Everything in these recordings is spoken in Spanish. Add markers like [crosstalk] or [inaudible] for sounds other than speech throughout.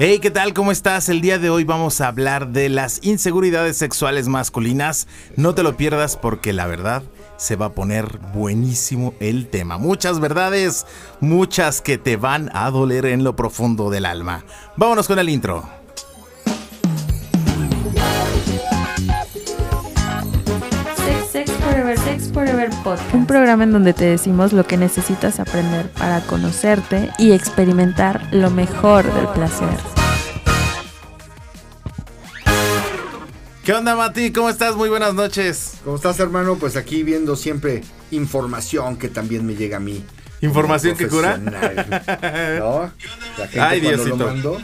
Hey, ¿qué tal? ¿Cómo estás? El día de hoy vamos a hablar de las inseguridades sexuales masculinas. No te lo pierdas porque la verdad se va a poner buenísimo el tema. Muchas verdades, muchas que te van a doler en lo profundo del alma. Vámonos con el intro. Forever Podcast. Un programa en donde te decimos lo que necesitas aprender para conocerte y experimentar lo mejor del placer. ¿Qué onda, Mati? ¿Cómo estás? Muy buenas noches. ¿Cómo estás, hermano? Pues aquí viendo siempre información que también me llega a mí. ¿Información que cura? ¿No? [laughs] La gente Ay, cuando Diosito. lo mando,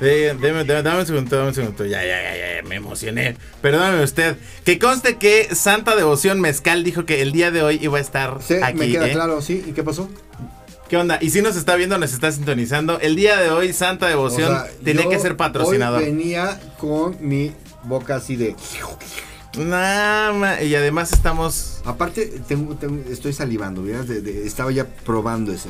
Eh, deme- deme- dame un segundo, dame un segundo. Ya, ya, ya, ya, me emocioné. Perdóname usted. Que conste que Santa Devoción Mezcal dijo que el día de hoy iba a estar Sí, aquí. me queda ¿eh? claro, ¿sí? ¿Y qué pasó? ¿Qué onda? Y si nos está viendo, nos está sintonizando. El día de hoy, Santa Devoción O sea, tenía que ser patrocinador. Hoy venía con mi boca así de... Nah, ma- y además estamos. Aparte, tengo, tengo- estoy salivando, ¿verdad? De- de- estaba ya probando ese.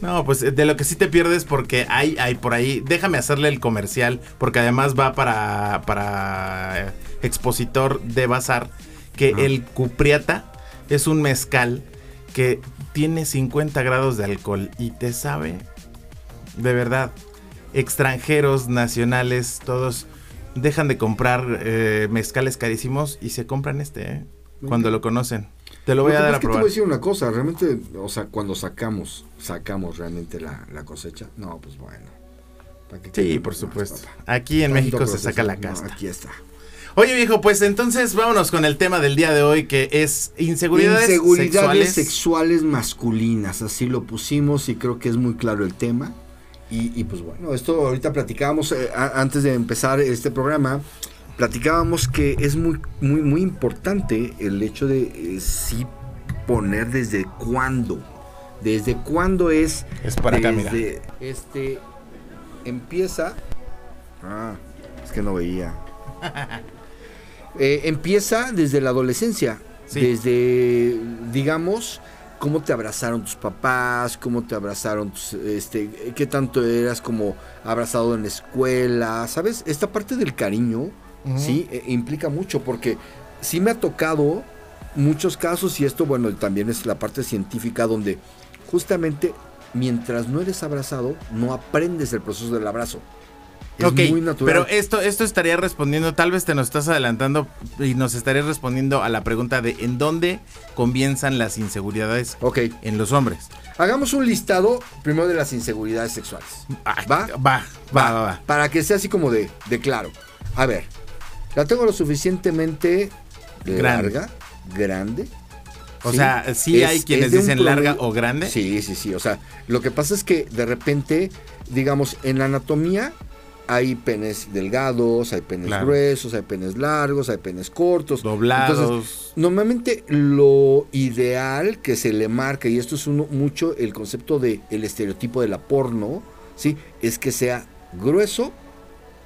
No, pues de lo que sí te pierdes porque hay, hay por ahí. Déjame hacerle el comercial porque además va para, para eh, expositor de bazar. Que Ah. el Cupriata es un mezcal que tiene 50 grados de alcohol y te sabe, de verdad, extranjeros, nacionales, todos dejan de comprar eh, mezcales carísimos y se compran este, ¿eh? cuando lo conocen. Te lo voy que a dar a es que te probar. voy a decir una cosa, realmente, o sea, cuando sacamos, sacamos realmente la, la cosecha, no, pues bueno. ¿para qué Sí, por supuesto. Aquí en Tanto México se saca proceso, la no, casta. aquí está. Oye viejo, pues entonces vámonos con el tema del día de hoy que es inseguridades, Inseguridades sexuales. sexuales. masculinas, así lo pusimos y creo que es muy claro el tema. Y, y, pues bueno, esto ahorita platicábamos eh, a- antes de empezar este programa, platicábamos que es muy, muy, muy importante el hecho de eh, sí poner desde cuándo. Desde cuándo es. Es para acá, mira. desde, Este empieza. Ah, es que no veía. [laughs] Eh, empieza desde la adolescencia. Sí. Desde, digamos, cómo te abrazaron tus papás, cómo te abrazaron, tus, este, qué tanto eras como abrazado en la escuela, ¿sabes? Esta parte del cariño, Sí, eh, implica mucho porque sí me ha tocado muchos casos y esto, bueno, también es la parte científica donde justamente mientras no eres abrazado, no aprendes el proceso del abrazo. Es Ok, muy natural. pero esto, esto estaría respondiendo, tal vez te nos estás adelantando y nos estarías respondiendo a la pregunta de en dónde comienzan las inseguridades Ok, en los hombres. hagamos un listado primero de las inseguridades sexuales. Ah, ¿Va? Va, va, va, va. Para que sea así como de, de claro. A ver, la tengo lo suficientemente Grande. larga, grande. O ¿sí? sea, sí Es- hay quienes dicen larga o grande. Sí, sí, sí. O sea, lo que pasa es que de repente, digamos, en la anatomía hay penes delgados, hay penes Claro. gruesos, hay penes largos, hay penes cortos. Doblados. Entonces, normalmente lo ideal que se le marca, y esto es uno, mucho el concepto de el estereotipo de la porno, ¿sí? Es que sea grueso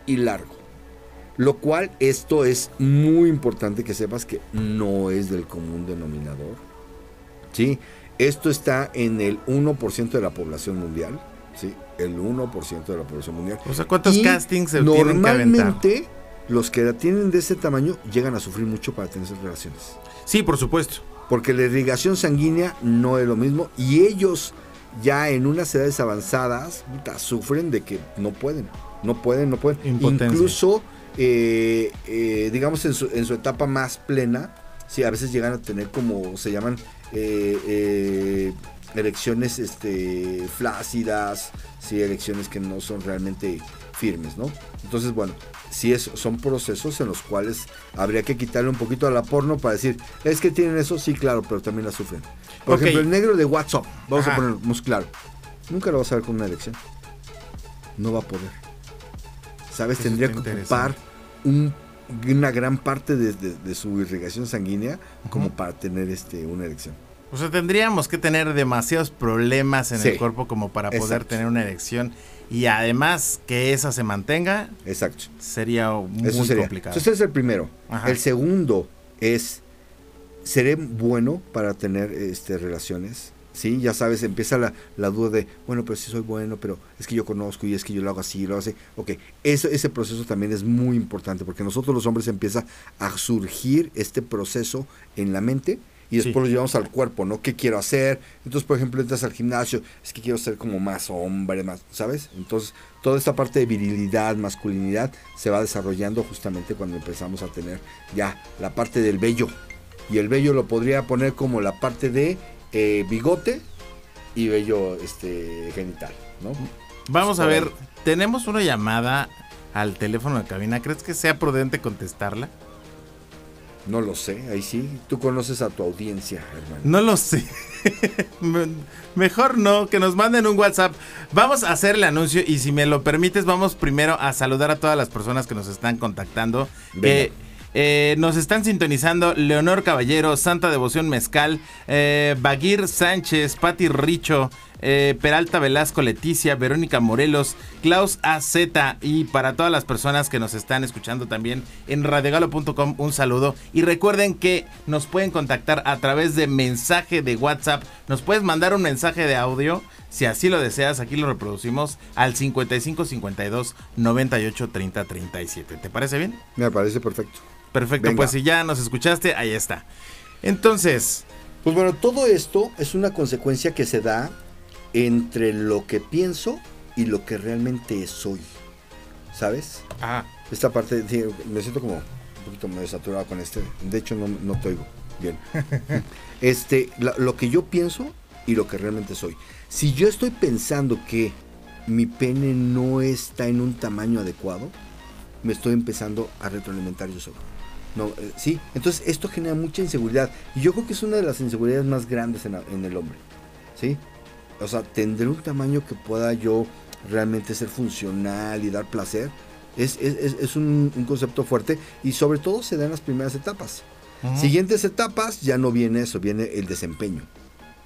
y largo. Lo cual esto es muy importante que sepas que no es del común denominador. ¿Sí? Esto está en el 1% de la población mundial. ¿Sí? El 1% de la población mundial. o sea, ¿cuántos Y castings se tienen que? Normalmente, los que la tienen de ese tamaño llegan a sufrir mucho para tener esas relaciones. Sí, por supuesto. Porque la irrigación sanguínea no es lo mismo y ellos ya en unas edades avanzadas puta, sufren de que no pueden, no pueden, no pueden. Impotencia. Incluso, eh, eh, digamos, en su, en su etapa más plena, sí, a veces llegan a tener como se llaman eh, eh, erecciones este, flácidas, sí, erecciones que no son realmente firmes, ¿no? Entonces, bueno, sí es, son procesos en los cuales habría que quitarle un poquito a la porno para decir, es que tienen eso, sí, claro, pero también la sufren. Por ejemplo, el negro de WhatsApp, vamos Ajá. a ponerlo muy claro, nunca lo vas a ver con una erección. No va a poder. ¿Sabes? Eso Tendría que ocupar un- una gran parte de, de- de su irrigación sanguínea como para tener este, una erección. O sea, tendríamos que tener demasiados problemas en Sí. el cuerpo como para poder tener una erección. Y además que esa se mantenga, Exacto. sería muy Eso sería. complicado. Entonces, ese es el primero. Ajá. El segundo es, ¿seré bueno para tener este, relaciones? Sí, ya sabes, empieza la, la duda de, bueno, pero si soy bueno, pero es que yo conozco y es que yo lo hago así, lo hago así. Ok, eso, ese proceso también es muy importante porque nosotros los hombres empieza a surgir este proceso en la mente y después Sí. lo llevamos al cuerpo, ¿no? ¿Qué quiero hacer? Entonces, por ejemplo, entras al gimnasio, es que quiero ser como más hombre, más, ¿sabes? Entonces, toda esta parte de virilidad, masculinidad, se va desarrollando justamente cuando empezamos a tener ya la parte del vello. Y el vello lo podría poner como la parte de eh, bigote y vello este, genital, ¿no? Vamos a ver, tenemos una llamada al teléfono de cabina. ¿Crees que sea prudente contestarla? No lo sé, ahí sí. Tú conoces a tu audiencia, hermano. No lo sé. [laughs] Me- Mejor no, que nos manden un WhatsApp. Vamos a hacer el anuncio y si me lo permites, vamos primero a saludar a todas las personas que nos están contactando. Que eh, nos están sintonizando Leonor Caballero, Santa Devoción Mezcal, eh, Baguir Sánchez, Pati Richo, eh, Peralta Velasco Leticia, Verónica Morelos, Klaus AZ y para todas las personas que nos están escuchando también en radiogalo.com un saludo y recuerden que nos pueden contactar a través de mensaje de WhatsApp, nos puedes mandar un mensaje de audio si así lo deseas, aquí lo reproducimos al 55 52 98 30 37. ¿Te parece bien? Me parece perfecto. Perfecto, Venga. pues si ya nos escuchaste, ahí está. Entonces, Pues bueno, todo esto es una consecuencia que se da entre lo que pienso y lo que realmente soy. ¿Sabes? ah, Esta parte, sí, me siento como un poquito medio saturado con este. De hecho, no, no te oigo bien. [laughs] este, la- lo que yo pienso y lo que realmente soy. Si yo estoy pensando que mi pene no está en un tamaño adecuado, me estoy empezando a retroalimentar yo solo. No, eh, sí, entonces esto genera mucha inseguridad. Y yo creo que es una de las inseguridades más grandes en, la- en el hombre. ¿Sí? O sea, tendré un tamaño que pueda yo realmente ser funcional y dar placer. Es, es- es- un, un concepto fuerte y sobre todo se da en las primeras etapas. Siguientes etapas ya no viene eso, viene el desempeño,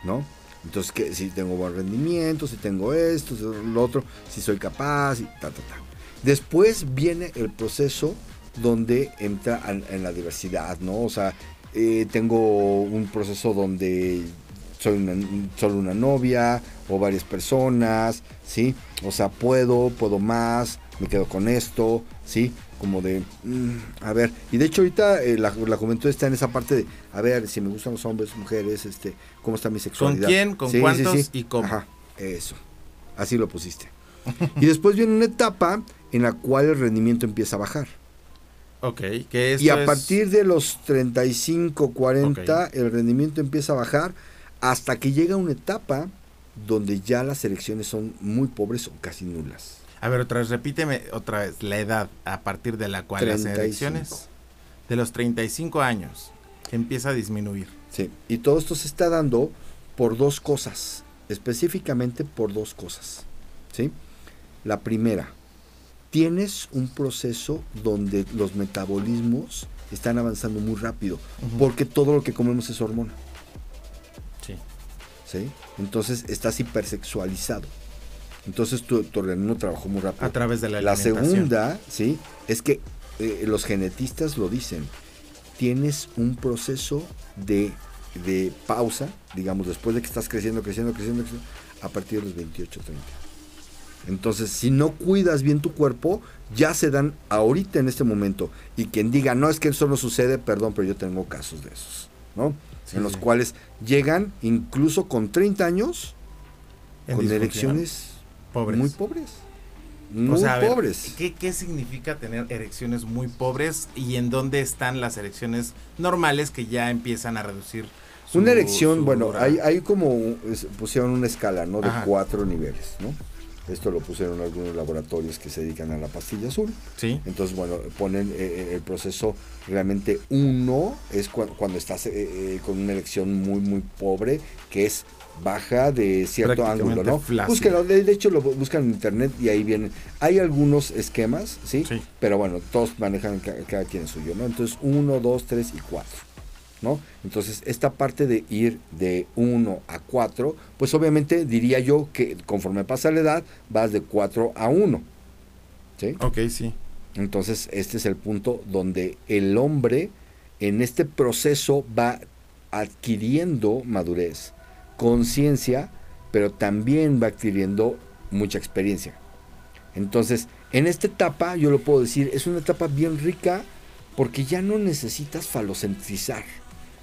¿no? Entonces, que si tengo buen rendimiento, si tengo esto, si lo otro, si soy capaz y ta, ta, ta. Después viene el proceso donde entra en, en la diversidad, ¿no? O sea, eh, tengo un proceso donde soy una, solo una novia o varias personas, ¿sí? O sea, puedo, puedo más, me quedo con esto, ¿sí? Como de, mm, a ver, y de hecho ahorita eh, la, la juventud está en esa parte de, a ver, si me gustan los hombres, mujeres, este, cómo está mi sexualidad. quién, con cuántos y cómo. Ajá, eso, así lo pusiste. [laughs] y después viene una etapa en la cual el rendimiento empieza a bajar. Ok, que Y a es- partir de los 35, 40, Ok. el rendimiento empieza a bajar hasta que llega una etapa donde ya las elecciones son muy pobres o casi nulas. A ver, otra vez, repíteme otra vez la edad a partir de la cual las 35. elecciones de los 35 años empieza a disminuir. Sí, y todo esto se está dando por dos cosas, específicamente por dos cosas. ¿sí? La primera, tienes un proceso donde los metabolismos están avanzando muy rápido, porque todo lo que comemos es hormona. Sí. ¿sí? Entonces estás hipersexualizado. Entonces tu, tu organismo trabajó muy rápido. A través de la La alimentación. segunda, ¿sí? Es que eh, los genetistas lo dicen. Tienes un proceso de, de pausa, digamos, después de que estás creciendo, creciendo, creciendo, creciendo, a partir de los 28, 30. Entonces, si no cuidas bien tu cuerpo, ya se dan ahorita en este momento. Y quien diga, no, es que eso no sucede, perdón, pero yo tengo casos de esos, ¿no? Sí, en los sí. cuales llegan incluso con 30 años En con erecciones Pobres. muy pobres. O Muy sea, a ver, pobres. ¿qué, qué significa tener erecciones muy pobres y en dónde están las erecciones normales que ya empiezan a reducir? su- Una erección, su bueno, hay, hay como, pusieron una escala, ¿no? De Ajá. cuatro niveles, ¿no? Esto lo pusieron algunos laboratorios que se dedican a la pastilla azul. Sí. Entonces, bueno, ponen eh, eh, el proceso realmente uno, es cua- cuando estás eh, eh, con una erección muy, muy pobre, que es baja de cierto ángulo, ¿no? Búsquenlo, de, de hecho lo bu- buscan en internet y ahí vienen. Hay algunos esquemas, ¿sí? Sí. Pero bueno, todos manejan ca- cada, quien el suyo, ¿no? Entonces, uno, dos, tres y cuatro. ¿No? Entonces, esta parte de ir de 1 a 4, pues obviamente diría yo que conforme pasa la edad, vas de 4 a 1. ¿Sí? Ok, sí. Entonces, este es el punto donde el hombre en este proceso va adquiriendo madurez, conciencia, pero también va adquiriendo mucha experiencia. Entonces, en esta etapa, yo lo puedo decir, es una etapa bien rica porque ya no necesitas falocentrizar.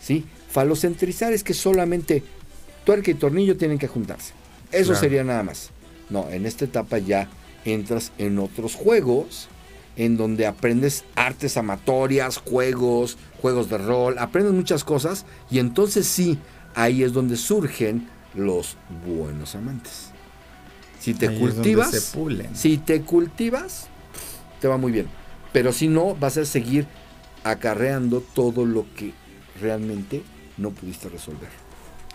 ¿Sí? Falocentrizar es que solamente tuerca y tornillo tienen que juntarse. Eso Claro. sería nada más. No, en esta etapa ya entras en otros juegos en donde aprendes artes amatorias, juegos, juegos de rol, aprendes muchas cosas y entonces sí, ahí es donde surgen los buenos amantes. Si te Ahí cultivas, se si te cultivas, te va muy bien. Pero si no, vas a seguir acarreando todo lo que realmente no pudiste resolver.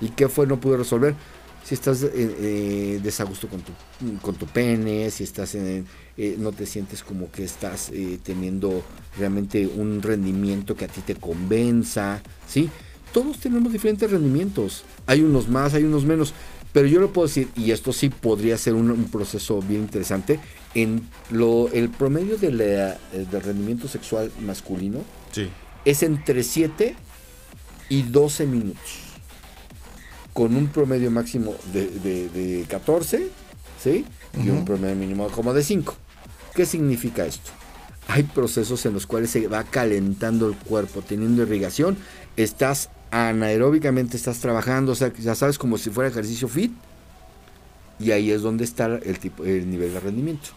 ¿Y qué fue no pude resolver? Si estás eh, eh, desagusto con tu, con tu pene, si estás en, eh, no te sientes como que estás eh, teniendo realmente un rendimiento que a ti te convenza, ¿sí? Todos tenemos diferentes rendimientos. Hay unos más, hay unos menos. Pero yo lo puedo decir, y esto sí podría ser un, un proceso bien interesante, en lo, el promedio de la- del rendimiento sexual masculino Sí. es entre 7 y 12 minutos. Con un promedio máximo de, de- de 14, ¿sí? Y un promedio mínimo como de 5. ¿Qué significa esto? Hay procesos en los cuales se va calentando el cuerpo, teniendo irrigación. Estás anaeróbicamente, estás trabajando, o sea, ya sabes, como si fuera ejercicio fit. Y ahí es donde está el, tipo, el nivel de rendimiento.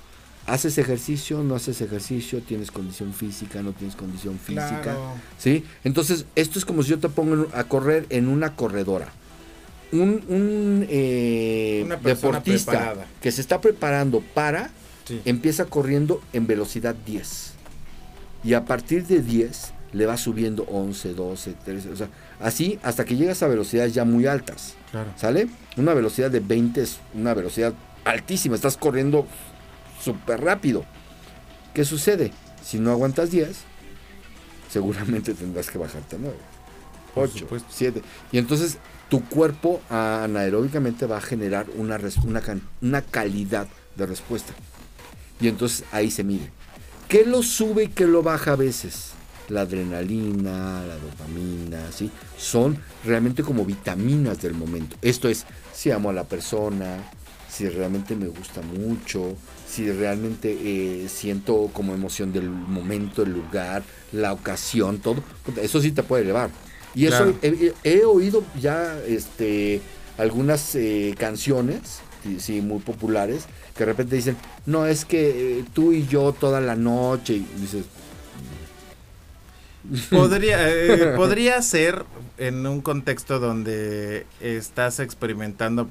Haces ejercicio, no haces ejercicio, tienes condición física, no tienes condición física. Claro. ¿Sí? Entonces, esto es como si yo te pongo a correr en una corredora. Un, un, eh, deportista preparada. que se está preparando para, Sí. empieza corriendo en velocidad 10. Y a partir de 10 le va subiendo 11, 12, 13, o sea, así hasta que llegas a velocidades ya muy altas. Claro. ¿Sale? Una velocidad de 20 es una velocidad altísima, estás corriendo súper rápido. ¿Qué sucede? Si no aguantas 10, seguramente tendrás que bajarte a 9, Por 8, supuesto. 7. Y entonces tu cuerpo anaeróbicamente va a generar una, una, una calidad de respuesta. Y entonces ahí se mide. ¿Qué lo sube y qué lo baja a veces? La adrenalina, la dopamina, ¿sí? Son realmente como vitaminas del momento. Esto es, si amo a la persona, si realmente me gusta mucho, si realmente eh, siento como emoción del momento, el lugar, la ocasión, todo. Eso sí te puede elevar. Y eso Claro. he, he- he oído ya este, algunas eh, canciones, sí, sí, muy populares, que de repente dicen, no, es que eh, tú y yo toda la noche, y dices, [laughs] Podría, eh, podría ser en un contexto donde estás experimentando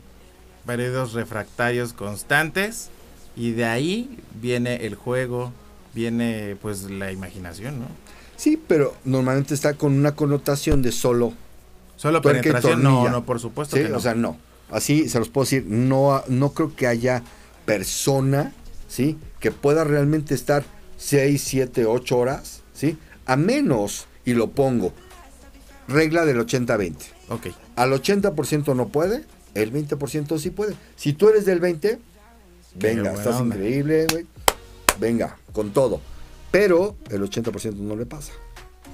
periodos refractarios constantes y de ahí viene el juego, viene pues la imaginación, ¿no? sí, pero normalmente está con una connotación de solo, Solo penetración, no, no, por supuesto ¿sí? que no. O sea, no. Así se los puedo decir, no, no creo que haya persona, ¿sí? Que pueda realmente estar 6, 7, 8 horas, ¿sí? A menos, y lo pongo, regla del 80-20. ok, Al 80% no puede, el 20% sí puede. Si tú eres del 20, Qué venga, estás onda. increíble, güey. Venga, con todo. Pero el 80% no le pasa,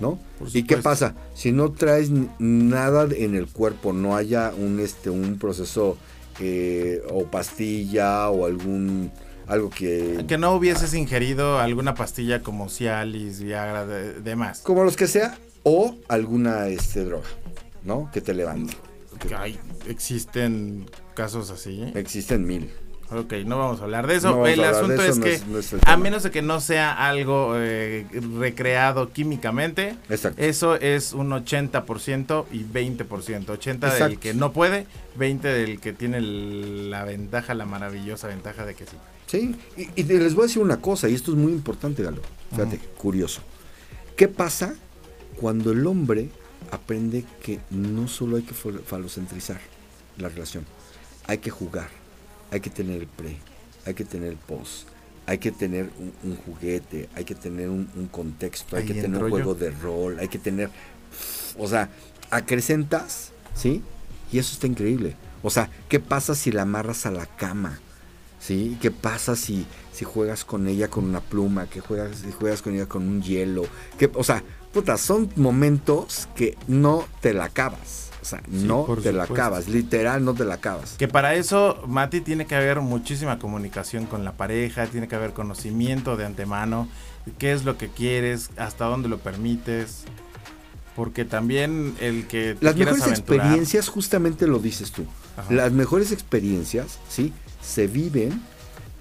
¿no? ¿Y qué pasa? Si no traes nada en el cuerpo, no haya un, este, un proceso eh, o pastilla o algún algo que... que no hubieses ingerido alguna pastilla como Cialis, Viagra, de- demás. Como los que sea, o alguna este, droga, ¿no? Que te levante. Existen casos así. ¿eh? Existen mil. Ok, no vamos a hablar de eso. No el asunto eso, es no que, es- no es el a menos de que no sea algo eh, recreado químicamente, Exacto. eso es un 80% y 20%. 80 del Exacto. que no puede, 20 del que tiene la ventaja, la maravillosa ventaja de que sí. Sí, y, y les voy a decir una cosa, y esto es muy importante, Galo. Fíjate, curioso. ¿Qué pasa cuando el hombre aprende que no solo hay que fal- falocentrizar la relación, hay que jugar, hay que tener el pre, hay que tener el post, hay que tener un, un juguete, hay que tener un, un contexto, hay Ahí que tener un yo. juego de rol, hay que tener, o sea, acrecentas, ¿sí? Y eso está increíble. O sea, ¿qué pasa si la amarras a la cama? ¿Sí? ¿Qué pasa si, si juegas con ella con una pluma? ¿Qué juegas si juegas con ella con un hielo? ¿Qué, o sea, puta, son momentos que no te la acabas. O sea, no te la acabas. Literal, no te la acabas. Que para eso, Mati, tiene que haber muchísima comunicación con la pareja, tiene que haber conocimiento de antemano, qué es lo que quieres, hasta dónde lo permites. Porque también el que te Las mejores aventurar- experiencias, justamente lo dices tú. Ajá. Las mejores experiencias, ¿sí? Se viven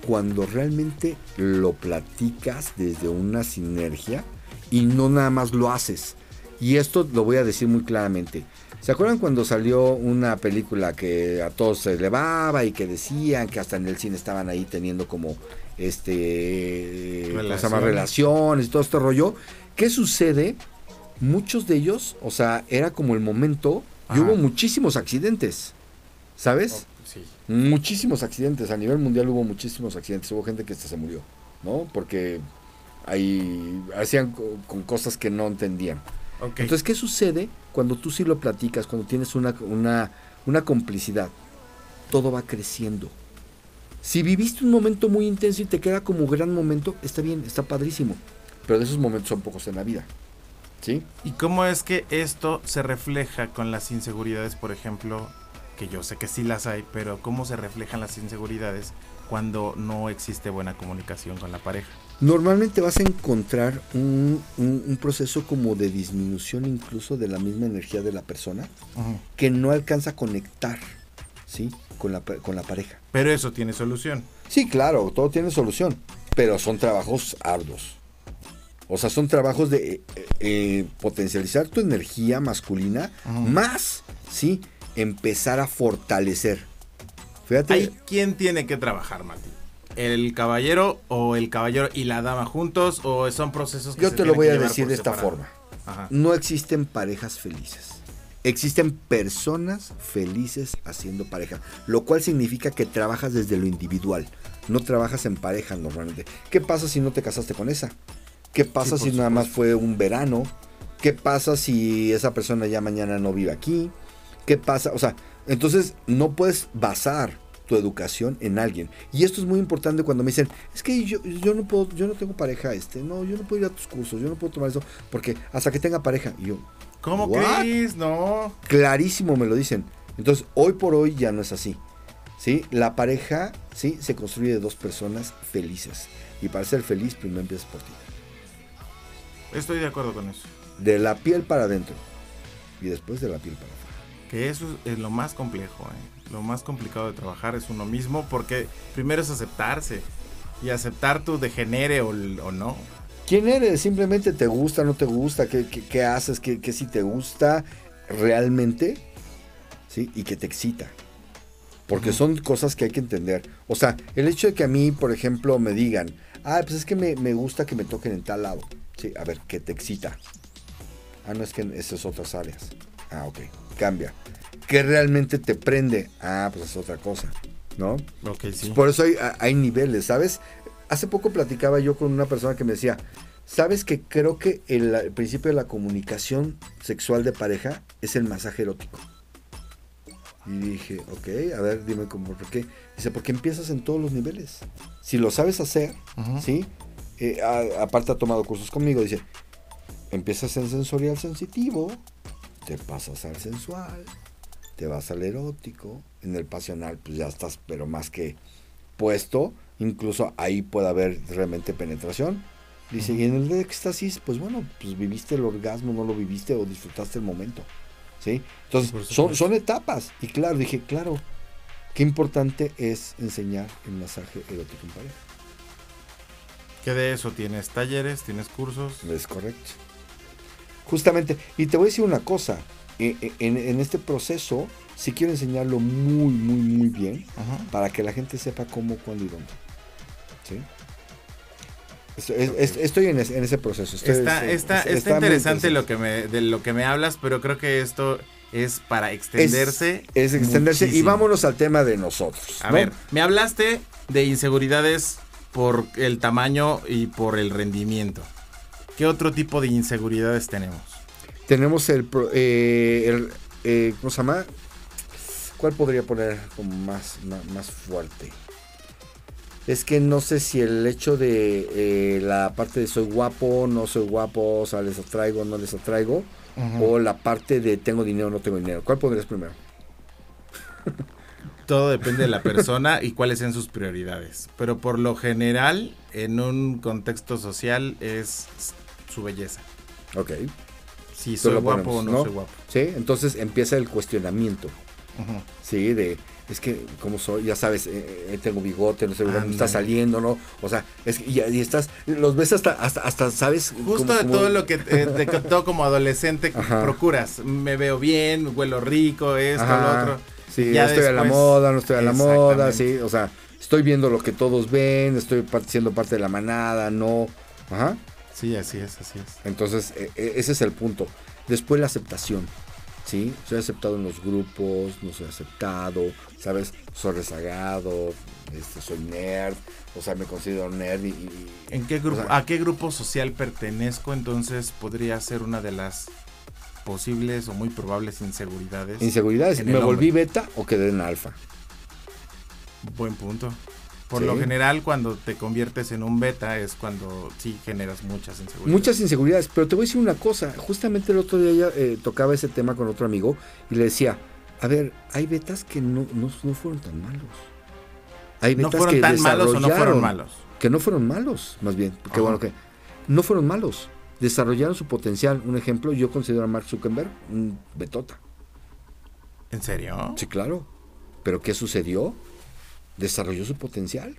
cuando realmente lo platicas desde una sinergia y no nada más lo haces. Y esto lo voy a decir muy claramente. ¿Se acuerdan cuando salió una película que a todos se elevaba y que decían que hasta en el cine estaban ahí teniendo como este ¿cómo se llama? Relaciones. relaciones y todo este rollo? ¿Qué sucede? Muchos de ellos, o sea, era como el momento y hubo muchísimos accidentes. ¿Sabes? Oh, sí. Muchísimos accidentes. A nivel mundial hubo muchísimos accidentes. Hubo gente que hasta se murió, ¿no? Porque ahí hacían co- con cosas que no entendían. Entonces, ¿qué sucede cuando tú sí lo platicas, cuando tienes una, una, una complicidad? Todo va creciendo. Si viviste un momento muy intenso y te queda como gran momento, está bien, está padrísimo. Pero de esos momentos son pocos en la vida. ¿Sí? ¿Y cómo es que esto se refleja con las inseguridades, por ejemplo? Que yo sé que sí las hay, pero ¿cómo se reflejan las inseguridades cuando no existe buena comunicación con la pareja? Normalmente vas a encontrar un, un- un proceso como de disminución incluso de la misma energía de la persona que no alcanza a conectar, ¿sí? Con la, con la pareja. Pero eso tiene solución. Sí, claro, todo tiene solución, pero son trabajos arduos. O sea, son trabajos de eh, eh, potencializar tu energía masculina más, ¿sí? Empezar a fortalecer. Fíjate, ¿Hay quién tiene que trabajar, Mati? ¿El caballero o el caballero y la dama juntos? ¿O son procesos que yo se te lo voy a decir de esta separado? forma. Ajá. No existen parejas felices. Existen personas felices haciendo pareja, lo cual significa que trabajas desde lo individual, no trabajas en pareja normalmente. ¿Qué pasa si no te casaste con esa? ¿Qué pasa Sí, si nada más fue un verano? ¿Qué pasa si esa persona ya mañana no vive aquí? ¿Qué pasa? O sea, entonces no puedes basar tu educación en alguien. Y esto es muy importante cuando me dicen, es que yo, yo no puedo, yo no tengo pareja, este, no, yo no puedo ir a tus cursos, yo no puedo tomar eso, porque hasta que tenga pareja. Y yo, ¿Cómo crees? No. clarísimo me lo dicen. Entonces, hoy por hoy ya no es así. ¿Sí? La pareja, ¿sí? Se construye de dos personas felices. Y para ser feliz, primero empiezas por ti. Estoy de acuerdo con eso. De la piel para adentro. Y después de la piel para afuera. Que eso es lo más complejo, ¿eh? Lo más complicado de trabajar es uno mismo porque primero es aceptarse. Y aceptar tu degenere o, o no. ¿Quién eres? Simplemente te gusta, no te gusta, qué, qué- qué haces, qué, qué si te gusta realmente, ¿sí? Y que te excita. Porque son cosas que hay que entender. O sea, el hecho de que a mí, por ejemplo, me digan, ah, pues es que me, me gusta que me toquen en tal lado. Sí, a ver, ¿qué te excita? Ah, no es que en esas otras áreas. Ah, ok, cambia. ¿Qué realmente te prende? Ah, pues es otra cosa, ¿no? Sí. Por eso hay, hay niveles, ¿sabes? Hace poco platicaba yo con una persona que me decía, ¿sabes que creo que el, el principio de la comunicación sexual de pareja es el masaje erótico? Y dije, ok, a ver, dime cómo, ¿por qué? Dice, porque empiezas en todos los niveles. Si lo sabes hacer. ¿sí? Eh, a- aparte ha tomado cursos conmigo, dice, empiezas en sensorial sensitivo, te pasas al sensual, te vas al erótico, en el pasional pues ya estás, pero más que puesto, incluso ahí puede haber realmente penetración. Dice, y en el de éxtasis, pues bueno, pues viviste el orgasmo, no lo viviste o disfrutaste el momento. ¿Sí? Entonces, son, son etapas. Y claro, dije, claro, qué importante es enseñar el masaje erótico en pareja. Que de eso tienes talleres, tienes cursos. Es correcto. Justamente, y te voy a decir una cosa, e- e- en, en este proceso, sí quiero enseñarlo muy, muy, muy bien, Ajá. para que la gente sepa cómo, cuándo y dónde. ¿Sí? Estoy, es- es- estoy en, ese, en ese proceso. Estoy- Está, es- está, es- está interesante lo que me, de lo que me hablas, pero creo que esto es para extenderse. Es extenderse. Y vámonos al tema de nosotros. A ¿no? ver, me hablaste de inseguridades por el tamaño y por el rendimiento. ¿Qué otro tipo de inseguridades tenemos? Tenemos el, eh, el eh, ¿cómo se llama? ¿Cuál podría poner como más, más, más fuerte? es que no sé si el hecho de eh, la parte de soy guapo, no soy guapo, o sea, les atraigo, no les atraigo, o la parte de tengo dinero, no tengo dinero. ¿Cuál pondrías primero? [laughs] Todo depende de la persona y cuáles sean sus prioridades. Pero por lo general, en un contexto social, es su belleza. Ok. Si soy guapo ponemos, o no, ¿no? soy guapo. Sí, entonces empieza el cuestionamiento, Ujú. ¿sí? De, es que, ¿cómo soy? Ya sabes, eh, eh, tengo bigote, no sé, me está saliendo, ¿no? O sea, es que y, y estás, los ves hasta, hasta, hasta ¿sabes? Justo Como- de como- todo lo que eh, de que todo como adolescente [laughs] Ajá. procuras. Me veo bien, huelo rico, esto, Ajá. lo otro. Sí, Ya estoy a la moda, no estoy a la moda, sí, o sea, estoy viendo lo que todos ven, estoy siendo parte de la manada, no, ajá. Sí, así es, así es. Entonces, e- e- ese es el punto. Después la aceptación, ¿sí? Soy aceptado en los grupos, no soy aceptado, ¿sabes? Soy rezagado, este, soy nerd, o sea, me considero nerd y... y- ¿En qué grupo, o sea, ¿A qué grupo social pertenezco? Entonces podría ser una de las posibles o muy probables inseguridades. inseguridades, ¿me volví beta o quedé en alfa? Buen punto. Por Sí. lo general, cuando te conviertes en un beta es cuando sí generas muchas inseguridades. Muchas inseguridades, pero te voy a decir una cosa. Justamente el otro día ya, eh, tocaba ese tema con otro amigo y le decía, a ver, hay betas que no, no, no fueron tan malos. Hay ¿No betas fueron que tan malos o no fueron malos? Que no fueron malos, más bien. Porque Ajá. bueno, que no fueron malos. Desarrollaron su potencial. Un ejemplo, yo considero a Mark Zuckerberg un betota. ¿En serio? Sí, claro. Pero ¿qué sucedió? Desarrolló su potencial.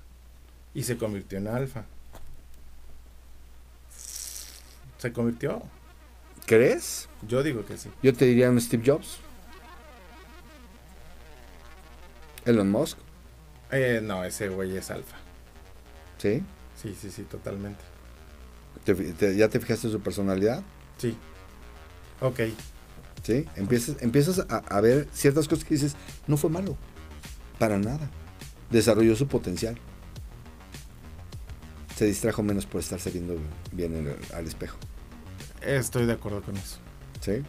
Y se convirtió en alfa. ¿Se convirtió? ¿Crees? Yo digo que sí. Yo te diría un Steve Jobs. Elon Musk. Eh, no, ese güey es alfa. ¿Sí? Sí, sí, sí, totalmente. ¿Te fi- te- ¿Ya te fijaste en su personalidad? Sí. Ok. ¿Sí? Empiezas, empiezas a, a ver ciertas cosas que dices, no fue malo. Para nada. Desarrolló su potencial. Se distrajo menos por estarse viendo bien el- al espejo. Estoy de acuerdo con eso. ¿Sí?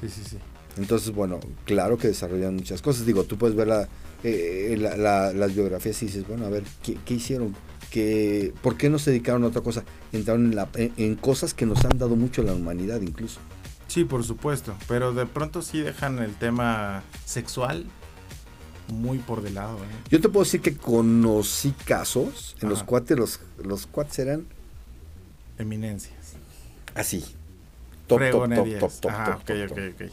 Sí, sí, sí. Entonces, bueno, claro que desarrollan muchas cosas. Digo, tú puedes ver la, eh, la- la- las biografías y dices, bueno, a ver, ¿qué, qué hicieron? ¿Qué, ¿Por qué no se dedicaron a otra cosa? Entraron en, la- en- en cosas que nos han dado mucho a la humanidad incluso. Sí, por supuesto. Pero de pronto sí dejan el tema sexual muy por de lado. ¿eh? Yo te puedo decir que conocí casos en los Ajá. cuates, los, los cuates eran Eminencias. así. Top, top, top, top, top, Ajá, top, ok, top, ok, top. ok.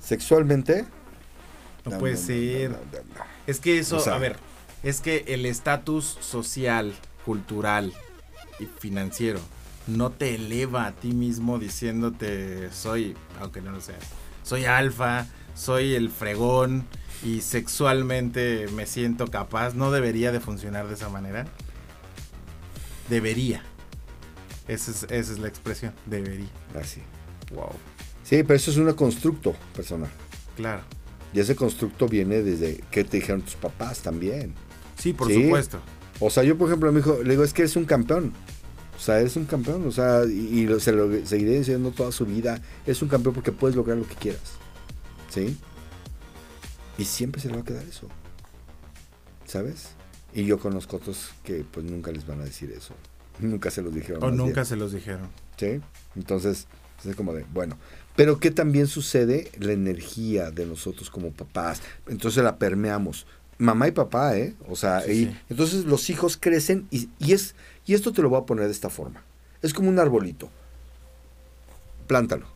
Sexualmente. No, puede ser. no, no, no. Es que eso, O sea- a ver, es que el estatus social, cultural y financiero no te eleva a ti mismo diciéndote soy, aunque no lo seas, soy alfa, soy el fregón y sexualmente me siento capaz. ¿No debería de funcionar de esa manera? Debería. Esa es, esa es la expresión, debería. Así. Wow, Sí, pero eso es un constructo personal. claro. Y ese constructo viene desde que te dijeron tus papás también. Sí, por Sí. supuesto. O sea, yo por ejemplo a mi hijo le digo, es que eres un campeón. O sea, eres un campeón. O sea, y, y lo- se lo seguiré diciendo toda su vida. Eres un campeón porque puedes lograr lo que quieras. ¿Sí? Y siempre se le va a quedar eso. ¿Sabes? Y yo conozco otros que pues nunca les van a decir eso. [laughs] Nunca se los dijeron. O nunca bien. se los dijeron. ¿Sí? Entonces, es como de, bueno. Pero ¿qué también sucede? La energía de nosotros como papás. Entonces la permeamos. Mamá y papá, ¿eh? O sea, Sí, y- sí. entonces los hijos crecen y, y es, y esto te lo voy a poner de esta forma. Es como un arbolito. Plántalo.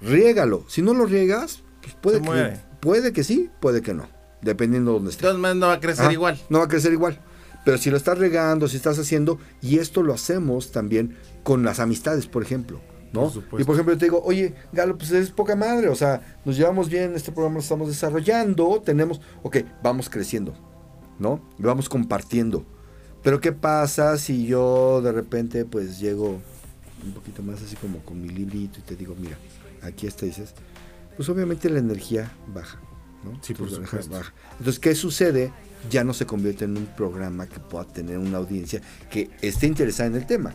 Riégalo. Si no lo riegas, pues puede, que. Puede que sí, puede que no. Dependiendo de dónde De esté. maneras no va a crecer Ah, igual. No va a crecer igual. Pero si lo estás regando, si estás haciendo, y esto lo hacemos también con las amistades, por ejemplo. ¿no? Por y por ejemplo, yo te digo, oye, Galo, pues eres poca madre, o sea, nos llevamos bien, este programa lo estamos desarrollando, tenemos, ok, vamos creciendo, ¿no? Y vamos compartiendo. Pero ¿qué pasa si yo de repente pues llego un poquito más así como con mi librito y te digo, mira, aquí está, dices, pues obviamente la energía baja, ¿no? Sí, por Entonces, supuesto. baja. Entonces, ¿qué sucede? Ya no se convierte en un programa que pueda tener una audiencia que esté interesada en el tema.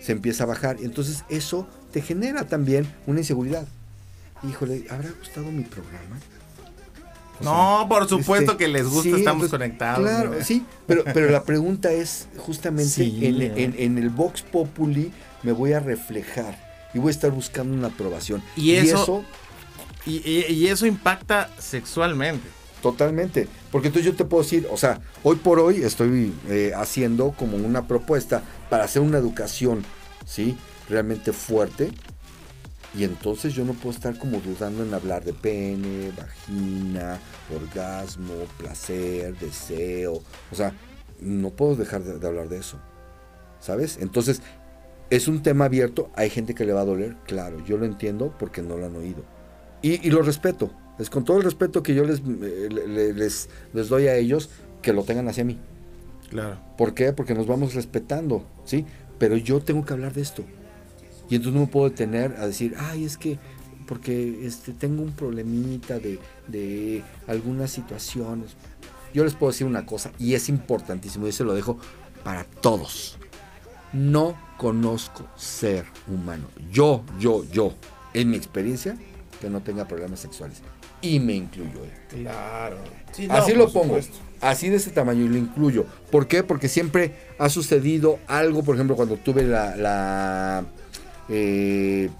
Se empieza a bajar. Entonces, eso te genera también una inseguridad. Híjole, ¿habrá gustado mi programa? No, por supuesto este, que les gusta, sí, estamos conectados. Claro, mira. sí, pero, [laughs] pero la pregunta es justamente Sí, en, en- en el Vox Populi me voy a reflejar y voy a estar buscando una aprobación. Y eso- Y, eso impacta sexualmente. Totalmente. Porque entonces yo te puedo decir, o sea, hoy por hoy estoy eh, haciendo como una propuesta para hacer una educación, ¿sí? Realmente fuerte. Y entonces yo no puedo estar como dudando en hablar de pene, vagina, orgasmo, placer, deseo. O sea, no puedo dejar de, de hablar de eso. ¿Sabes? Entonces, es un tema abierto. Hay gente que le va a doler, claro. Yo lo entiendo porque no lo han oído. Y, y lo respeto. Es con todo el respeto que yo les, eh, le- le- les, les doy a ellos, que lo tengan hacia mí. Claro. ¿Por qué? Porque nos vamos respetando, ¿sí? Pero yo tengo que hablar de esto. Y entonces no me puedo detener a decir, ay, es que porque este, tengo un problemita de, de algunas situaciones. Yo les puedo decir una cosa, y es importantísimo, y se lo dejo para todos. No conozco ser humano. Yo, yo, yo, en mi experiencia, que no tenga problemas sexuales. Y me incluyo. ¿eh? Claro. Así lo pongo. Así de ese tamaño y lo incluyo. ¿Por qué? Porque siempre ha sucedido algo, por ejemplo, cuando tuve la la, eh,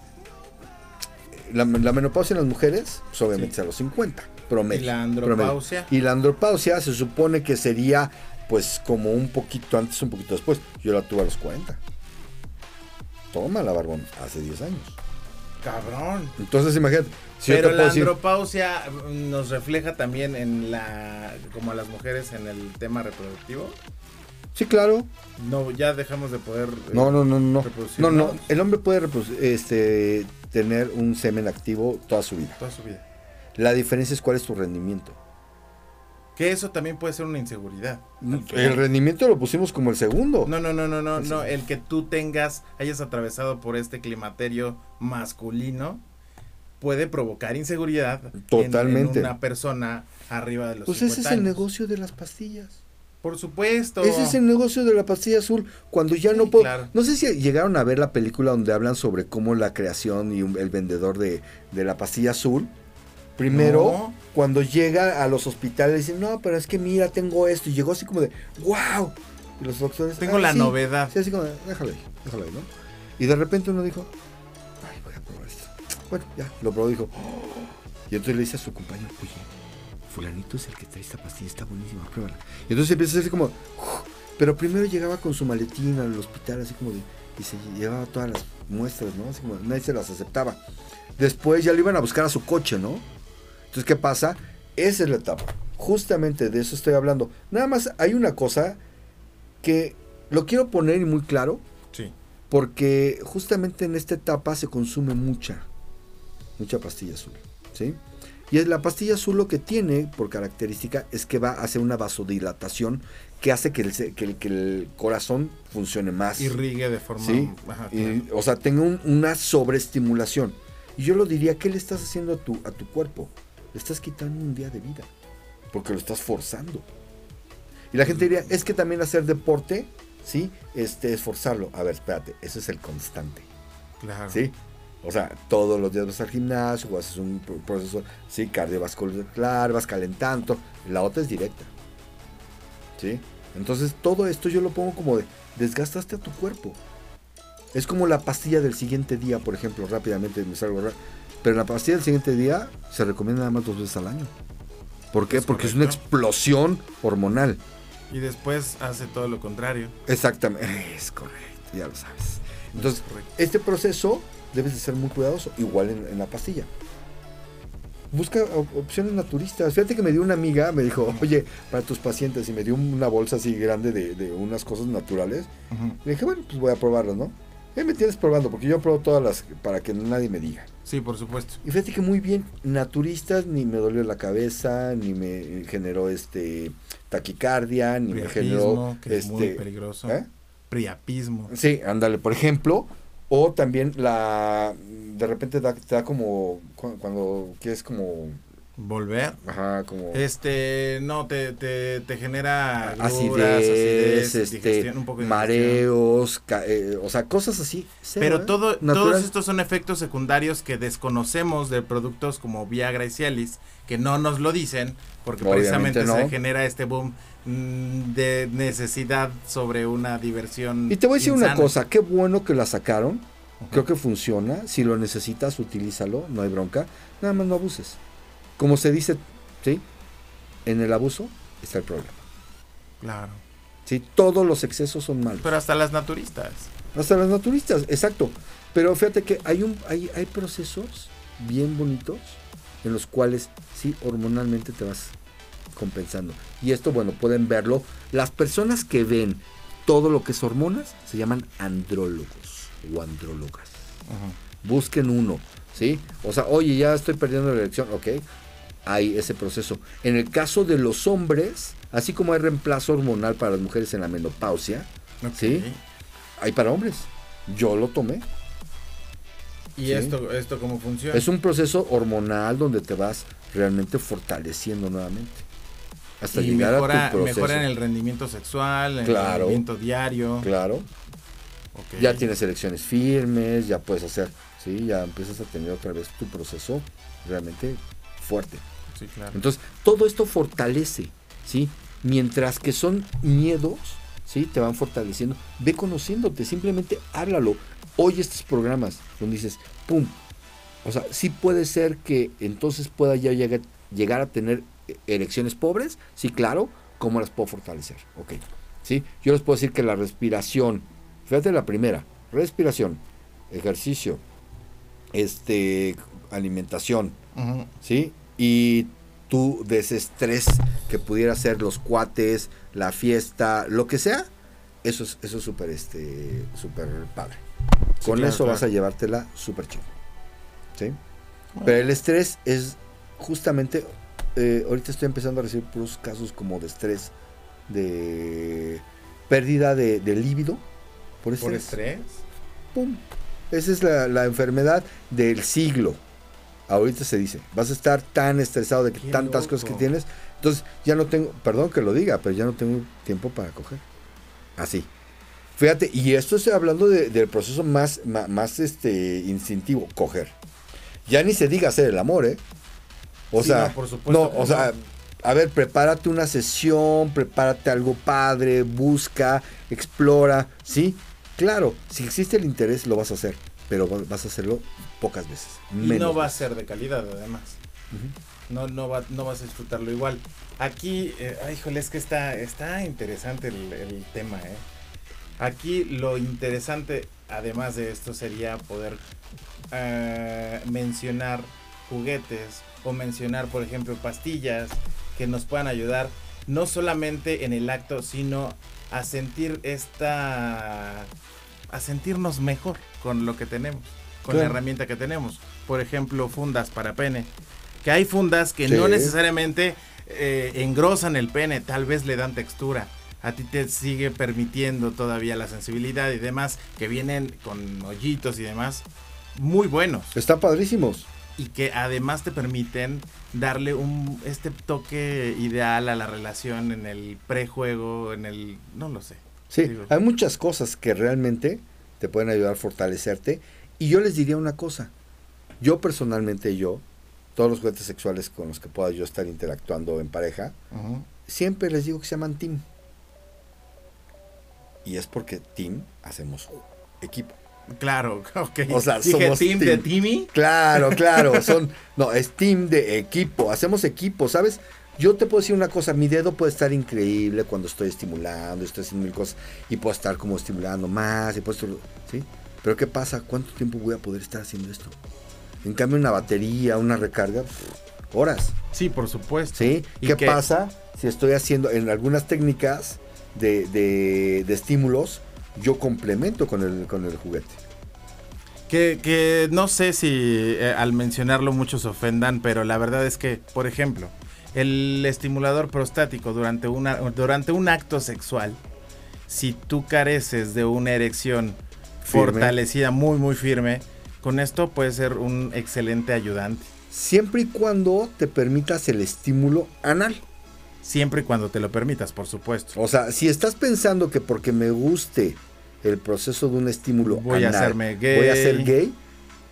la, la menopausia en las mujeres, pues obviamente Sí. es a los 50, promedio. ¿Y la promedio. andropausia? Y la andropausia se supone que sería pues como un poquito antes, un poquito después. Yo la tuve a los 40. Toma la barbón, hace 10 años. Cabrón. Entonces imagínate. si Pero la decir- andropausia nos refleja también en la. como a las mujeres en el tema reproductivo. Sí, claro. No, ya dejamos de poder. eh, No, no, no, no. reproducir, No, no. ¿no? El hombre puede reproducir- este, tener un semen activo toda su vida. Toda su vida. La diferencia es cuál es tu rendimiento. Que eso también puede ser una inseguridad. final. El rendimiento lo pusimos como el segundo. No, no, no, no, no, no. El que tú tengas, hayas atravesado por este climaterio masculino, puede provocar inseguridad en- Totalmente. en, una persona arriba de los Pues ese es 50 el negocio de las pastillas. Por supuesto. Ese es el negocio de la pastilla azul. Cuando ya Sí, no puedo. claro. No sé si llegaron a ver la película donde hablan sobre cómo la creación y un- el vendedor de, de la pastilla azul. Primero, No. cuando llega a los hospitales, dicen, no, pero es que mira, tengo esto. Y llegó así como de, wow. Y los doctores, Tengo "Ah, la sí". novedad. Sí, así como, de, déjalo ahí, déjalo ahí, ¿no? Y de repente uno dijo, ay, voy a probar esto. Bueno, ya, lo probó y dijo, "Oh". y entonces le dice a su compañero, oye, fulanito es el que trae esta pastilla, está buenísima, pruébala. Y entonces empieza a hacer como, "Uf". pero primero llegaba con su maletín al hospital, así como de, y se llevaba todas las muestras, ¿no? Así como, nadie se las aceptaba. Después ya lo iban a buscar a su coche, ¿no? Entonces, ¿qué pasa? Esa es la etapa. Justamente de eso estoy hablando. Nada más hay una cosa que lo quiero poner muy claro, Sí. porque justamente en esta etapa se consume mucha, mucha pastilla azul, ¿sí? Y es la pastilla azul lo que tiene por característica es que va a hacer una vasodilatación que hace que el, que el, que el corazón funcione más. Irrigue de forma. ¿sí? Ajá, Y, claro. o sea, tenga un- una sobreestimulación. Y yo lo diría, ¿qué le estás haciendo a tu, a tu cuerpo? Le estás quitando un día de vida, porque lo estás forzando. Y la gente diría, es que también hacer deporte, ¿sí? Este, esforzarlo. A ver, espérate, eso es el constante, Claro. ¿sí? O sea, todos los días vas al gimnasio o haces un pro- proceso, sí, cardiovascular, vas calentando. La otra es directa, ¿sí? Entonces, todo esto yo lo pongo como de, desgastaste a tu cuerpo. Es como la pastilla del siguiente día, por ejemplo, rápidamente me salgo. Pero la pastilla del siguiente día se recomienda nada más dos veces al año. ¿Por qué? Es Porque es una explosión hormonal. Y después hace todo lo contrario. Exactamente. Es correcto, ya lo sabes. Entonces, Es este proceso debes de ser muy cuidadoso, igual en, en la pastilla. Busca op- opciones naturistas. Fíjate que me dio una amiga, me dijo, oye, para tus pacientes, y me dio una bolsa así grande de, de unas cosas naturales. Le dije, bueno, pues voy a probarlas, ¿no? Y ahí me tienes probando, porque yo pruebo todas las para que nadie me diga. Sí, por supuesto. Y fíjate que muy bien, naturistas, ni me dolió la cabeza, ni me generó este taquicardia, ni me generó Priapismo, que es muy este. peligroso. ¿eh? Priapismo. Sí, ándale, por ejemplo, o también la de repente da, te da como cu- cuando quieres como Volver. Ajá, como Este, no, te, te, te genera acidez, acidez, este, digestión, un poco de digestión. mareos, ca- eh, o sea, cosas así. Pero ¿eh? todo, Natural. todos estos son efectos secundarios que desconocemos de productos como Viagra y Cialis, que no nos lo dicen, porque Obviamente precisamente se genera este boom mm, de necesidad sobre una diversión. Y te voy a decir una cosa, qué bueno que la sacaron. Creo que funciona. Si lo necesitas, utilízalo, no hay bronca. Nada más no abuses. Como se dice, ¿sí? En el abuso está el problema. Claro. ¿sí? Todos los excesos son malos. Pero hasta las naturistas. Hasta los naturistas, exacto. Pero fíjate que hay, un, hay, hay procesos bien bonitos en los cuales sí hormonalmente te vas compensando. Y esto, bueno, pueden verlo. Las personas que ven todo lo que es hormonas se llaman andrólogos o andrólogas. Busquen uno, ¿sí? O sea, oye, ya estoy perdiendo la elección, ok. Hay ese proceso. En el caso de los hombres, así como hay reemplazo hormonal para las mujeres en la menopausia, Ok. Sí. hay para hombres. Yo lo tomé. ¿Y Sí. esto, esto cómo funciona? Es un proceso hormonal donde te vas realmente fortaleciendo nuevamente. Hasta y llegar mejora, a tu proceso. mejora en el rendimiento sexual, en el rendimiento diario. Claro. Ya tienes elecciones firmes, ya puedes hacer, sí, ya empiezas a tener otra vez tu proceso realmente fuerte. Sí, claro. Entonces, todo esto fortalece, ¿sí? Mientras que son miedos, ¿sí? Te van fortaleciendo. Ve conociéndote, simplemente háblalo. Oye estos programas donde dices, ¡pum! O sea, sí puede ser que entonces pueda ya llegar, llegar a tener elecciones pobres, sí, claro, ¿cómo las puedo fortalecer? Ok, ¿sí? Yo les puedo decir que la respiración, fíjate la primera, respiración, ejercicio, este, alimentación. ¿sí? Y tu desestrés que pudiera ser los cuates, la fiesta, lo que sea, eso es eso es súper este súper padre. Sí, Con claro, eso vas a llevártela súper chido. ¿Sí? Pero el estrés es justamente eh, ahorita estoy empezando a recibir puros casos como de estrés, de pérdida de, de líbido por estrés. ¿Por estrés? ¡Pum! Esa es la, la enfermedad del siglo. Ahorita se dice, vas a estar tan estresado de que Qué tantas cosas que tienes. Entonces, ya no tengo, perdón que lo diga, pero ya no tengo tiempo para coger. Así. Fíjate, y esto estoy hablando de- del proceso más, más, este, instintivo, coger. Ya ni se diga hacer el amor, ¿eh? O Sí, sea, no, por supuesto no, o sea, a ver, prepárate una sesión, prepárate algo padre, busca, explora, ¿sí? Claro, si existe el interés lo vas a hacer, pero va- vas a hacerlo pocas veces. Y menos no va a ser de calidad, además. No, no, va, no vas a disfrutarlo igual. Aquí, eh, ay, híjole, es que está, está interesante el, el tema, ¿eh? Aquí lo interesante, además de esto, sería poder eh, mencionar juguetes o mencionar, por ejemplo, pastillas que nos puedan ayudar no solamente en el acto, sino a sentir esta, a sentirnos mejor con lo que tenemos, con la Claro. herramienta que tenemos. Por ejemplo, fundas para pene. Que hay fundas que Sí. no necesariamente eh, engrosan el pene, tal vez le dan textura. A ti te sigue permitiendo todavía la sensibilidad y demás, que vienen con hoyitos y demás, muy buenos. Están padrísimos. Y que además te permiten darle un este toque ideal a la relación en el prejuego, en el... no lo sé. Sí, Digo. hay muchas cosas que realmente te pueden ayudar a fortalecerte. Y yo les diría una cosa. Yo personalmente, yo, todos los juguetes sexuales con los que pueda yo estar interactuando en pareja, siempre les digo que se llaman team. Y es porque team hacemos equipo. Claro, [laughs] ok. O sea, Dije somos team de team. Timmy. Claro, claro, [laughs] son, no, es team de equipo, hacemos equipo, ¿sabes? Yo te puedo decir una cosa, mi dedo puede estar increíble cuando estoy estimulando, estoy haciendo mil cosas y puedo estar como estimulando más, y puedo estar- ¿sí? Pero ¿qué pasa? ¿Cuánto tiempo voy a poder estar haciendo esto? En cambio, una batería, una recarga, pff, horas, Sí, por supuesto. ¿sí? Y ¿Qué que- pasa si estoy haciendo en algunas técnicas de, de- de estímulos, yo complemento con el, con el juguete? Que, que no sé si eh, al mencionarlo muchos ofendan, pero la verdad es que, por ejemplo, el estimulador prostático durante, una, durante un acto sexual, si tú careces de una erección Firme. fortalecida, muy, muy firme, con esto puede ser un excelente ayudante. siempre y cuando te permitas el estímulo anal. Siempre y cuando te lo permitas, por supuesto. O sea, si estás pensando que porque me guste el proceso de un estímulo Voy a hacerme gay. voy a ser gay,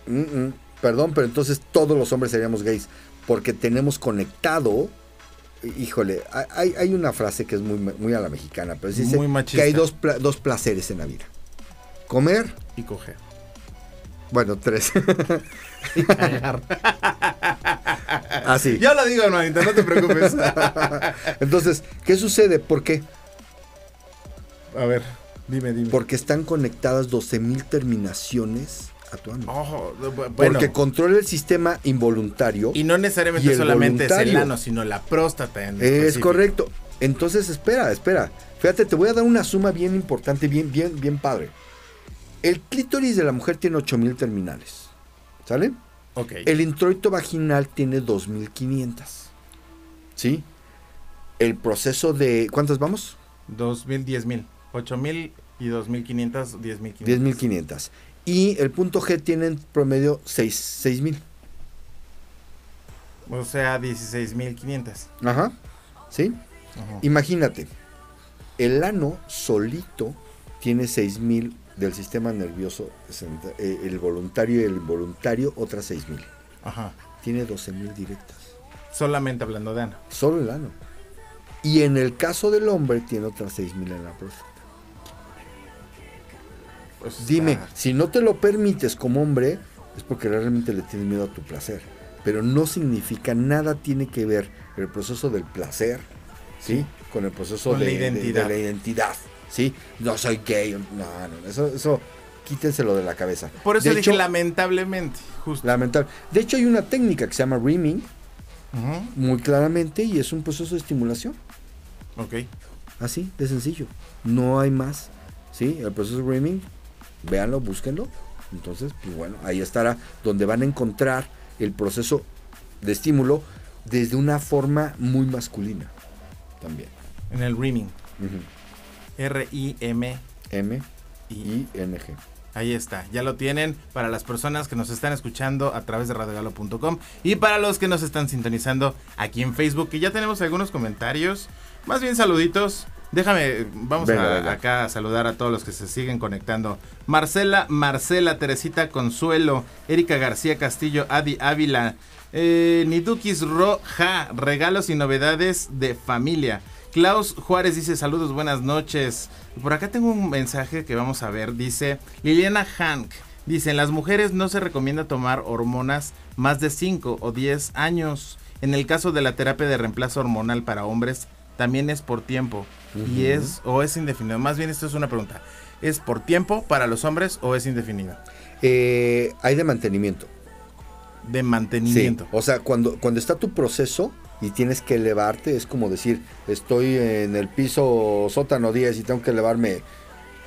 mm, mm, perdón, pero entonces todos los hombres seríamos gays, porque tenemos conectado, híjole, hay, hay una frase que es muy, muy a la mexicana, pero dice Muy que hay dos, dos placeres en la vida. Comer, Y coger. bueno, tres. [laughs] Así. Yo lo digo, hermanita, no te preocupes. [laughs] Entonces, ¿qué sucede? ¿Por qué? A ver, dime, dime. Porque están conectadas 12.000 terminaciones a tu ano. Bueno. Porque controla el sistema involuntario. y no y necesariamente solamente es el ano, sino la próstata en es específico. correcto. Entonces, espera, espera. Fíjate, te voy a dar una suma bien importante, bien, bien, bien padre. El clítoris de la mujer tiene 8000 terminales. ¿Sale? Ok. El introito vaginal tiene 2500. ¿Sí? El proceso de. ¿Cuántas vamos? 2000, 10.000. 8.000 y 2.500, 10.500. 10.500. Y el punto G tiene en promedio 6 6000. O sea, 16.500. Ajá. ¿Sí? Ajá. Imagínate, el ano solito tiene 6000 del sistema nervioso, eh, el voluntario y el involuntario, otras 6000. Ajá. Tiene 12000 directas. Solamente hablando de ano. Solo el ano. Y en el caso del hombre, tiene otras 6000 en la próstata. Pues Dime, está- si no te lo permites como hombre, es porque realmente le tienes miedo a tu placer. Pero no significa, nada tiene que ver el proceso del placer, ¿sí? Con el proceso Con de, la de- de identidad. la identidad, ¿sí? No soy gay, no, no, eso, eso quítenselo de la cabeza. Por eso de dije hecho, lamentablemente. Justo. lamentable. De hecho, hay una técnica que se llama reaming, muy claramente, y es un proceso de estimulación. Ok. Así, de sencillo. No hay más. ¿Sí? El proceso de reaming, véanlo, búsquenlo. Entonces, pues bueno, ahí estará donde van a encontrar el proceso de estímulo desde una forma muy masculina también. En el Reaming. Ujú. R-I-M. M Y I N G. ahí está, ya lo tienen para las personas que nos están escuchando a través de radiogalo.com y para los que nos están sintonizando aquí en Facebook, que ya tenemos algunos comentarios, más bien saluditos. Déjame, vamos Venga, a- venga. acá a saludar a todos los que se siguen conectando. Marcela, Marcela, Teresita Consuelo, Erika García Castillo, Adi Ávila, eh, Nidukis Roja, regalos y novedades de familia. Klaus Juárez dice saludos, buenas noches. Por acá tengo un mensaje que vamos a ver. Dice Liliana Hank. Dice, en las mujeres no se recomienda tomar hormonas más de 5 o 10 años. En el caso de la terapia de reemplazo hormonal para hombres, también es por tiempo. Y es, o es indefinido. Más bien esto es una pregunta. ¿Es por tiempo para los hombres o es indefinido? Eh, hay de mantenimiento. De Sí. mantenimiento. O sea, cuando, cuando está tu proceso y tienes que elevarte, es como decir, estoy en el piso sótano 10 y tengo que elevarme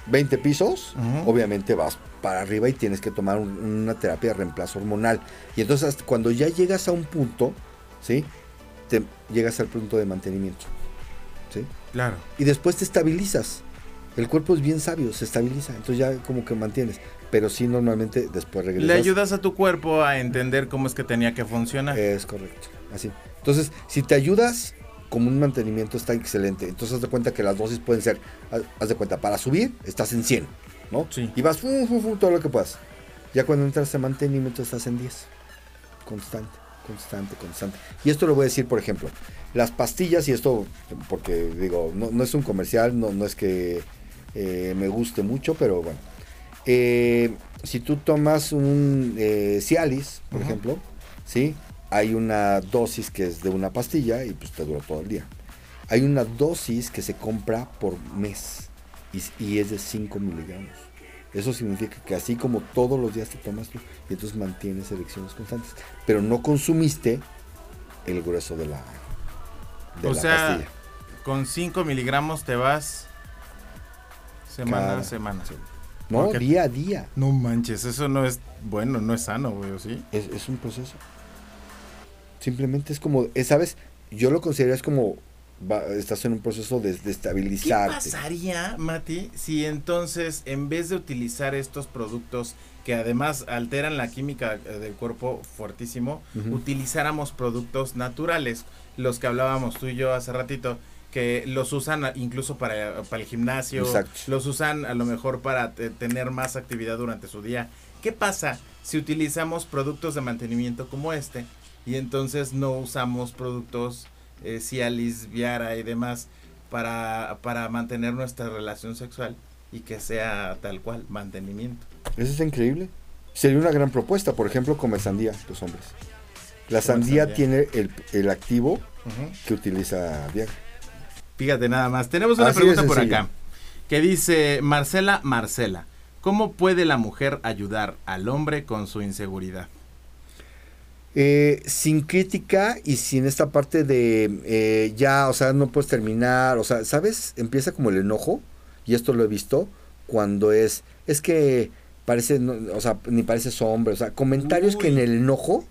20 pisos, obviamente vas para arriba y tienes que tomar un- una terapia de reemplazo hormonal. Y entonces hasta cuando ya llegas a un punto, ¿sí? Te llegas al punto de mantenimiento. ¿sí? Claro. Y después te estabilizas. El cuerpo es bien sabio, se estabiliza, entonces ya como que mantienes. Pero sí, normalmente después regresas. Le ayudas a tu cuerpo a entender cómo es que tenía que funcionar. Es correcto, así. Entonces, si te ayudas, como un mantenimiento está excelente. Entonces, haz de cuenta que las dosis pueden ser, haz- de cuenta, para subir estás en 100, ¿no? Sí. Y vas fu, fu, fu, todo lo que puedas. Ya cuando entras en mantenimiento estás en 10. Constante, constante, constante. Y esto lo voy a decir, por ejemplo, las pastillas, y esto, porque digo, no, no es un comercial, no, no es que eh, me guste mucho, pero bueno. Eh, si tú tomas un eh, Cialis, por ejemplo, ¿sí? Hay una dosis que es de una pastilla y pues te dura todo el día. Hay una dosis que se compra por mes y, y es de 5 miligramos. Eso significa que así como todos los días te tomas tú, y entonces mantienes erecciones constantes. Pero no consumiste el grueso de la, de o la sea, pastilla. con 5 miligramos te vas semana Cada- a semana. sí. No, Porque- día a día. No manches, eso no es bueno, no es sano, güey, ¿o sí? Es, es un proceso. Simplemente es como, eh, ¿sabes? Yo lo considero es como va- estás en un proceso de, de ¿Qué estabilizarte. pasaría, Mati, si entonces en vez de utilizar estos productos que además alteran la química eh, del cuerpo fuertísimo, utilizáramos productos naturales, los que hablábamos tú y yo hace ratito, que los usan incluso para, para el gimnasio, Exacto. los usan a lo mejor para te- tener más actividad durante su día. ¿Qué pasa si utilizamos productos de mantenimiento como este y entonces no usamos productos eh, Cialis, Viara y demás para, para mantener nuestra relación sexual y que sea tal cual, mantenimiento? Eso es increíble. Sería una gran propuesta, por ejemplo, comer sandía, los hombres. La sandía sandía. tiene el, el activo que utiliza Viagra. Fíjate nada más. Tenemos una Así pregunta por acá que dice Marcela Marcela. ¿Cómo puede la mujer ayudar al hombre con su inseguridad? Eh, sin crítica y sin esta parte de eh, ya, o sea, no puedes terminar, o sea, ¿sabes? Empieza como el enojo, y esto lo he visto, cuando es, es que parece, no, o sea, ni pareces hombre, o sea, comentarios que en el enojo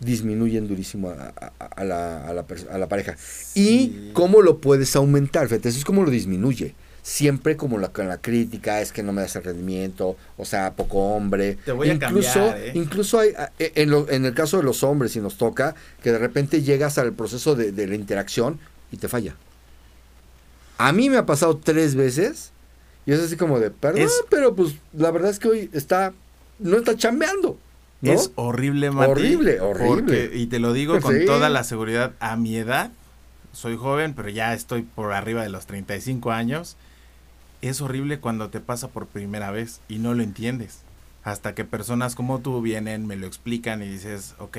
disminuyen durísimo a, a- a la, a la pareja. Y cómo lo puedes aumentar, fíjate, eso es como lo disminuye. Siempre como la, con la crítica, es que no me das el rendimiento, o sea, poco hombre. Te voy a incluso, cambiar, ¿eh? incluso hay, a- e- en, lo- en el caso de los hombres, si nos toca, que de repente llegas al proceso de, de la interacción y te falla. A mí me ha pasado tres veces y es así como de, perdón, Es- pero pues la verdad es que hoy está, no está chambeando. ¿no? Es horrible, Mati. Horrible, horrible. porque- y te lo digo con Sí. toda la seguridad. A mi edad, soy joven, pero ya estoy por arriba de los 35 años. Es horrible cuando te pasa por primera vez y no lo entiendes. Hasta que personas como tú vienen, me lo explican y dices, ok,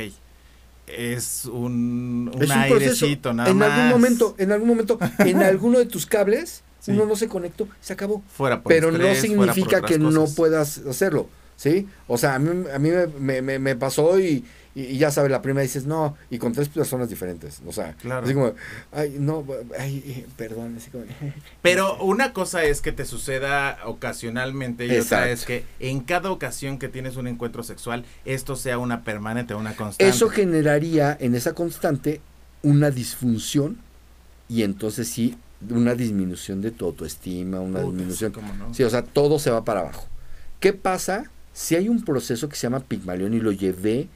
es un, un Es un airecito proceso. nada en más. algún momento, en algún momento, en [laughs] alguno de tus cables, Sí. uno no se conectó, se acabó. Fuera por pero estrés, no significa que no puedas hacerlo, ¿sí? O sea, a mí, a mí me, me- me- me pasó y, y- y ya sabes, la primera dices, no, y con tres personas diferentes, o sea, Claro. así como, ay, no, ay, eh, perdón, así como, [laughs] Pero una cosa es que te suceda ocasionalmente y otra es que en cada ocasión que tienes un encuentro sexual, esto sea una permanente, una constante. eso generaría en esa constante una disfunción y entonces sí, una disminución de tu autoestima, una Puta, disminución no. Sí, o sea, todo se va para abajo. ¿Qué pasa si hay un proceso que se llama Pigmalión y lo llevé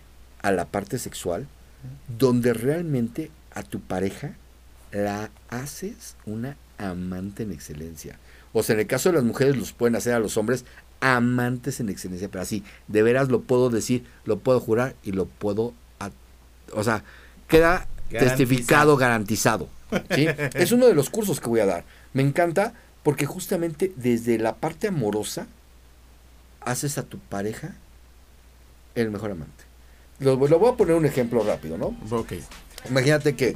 a la parte sexual, donde realmente a tu pareja la haces una amante en excelencia? O sea, en el caso de las mujeres los pueden hacer a los hombres amantes en excelencia, pero así, de veras lo puedo decir, lo puedo jurar y lo puedo... o sea, queda Garantizado. testificado, garantizado. ¿sí? [laughs] es uno de los cursos que voy a dar. Me encanta porque justamente desde la parte amorosa haces a tu pareja el mejor amante. Lo, lo voy a poner un ejemplo rápido, ¿no? Ok. Imagínate que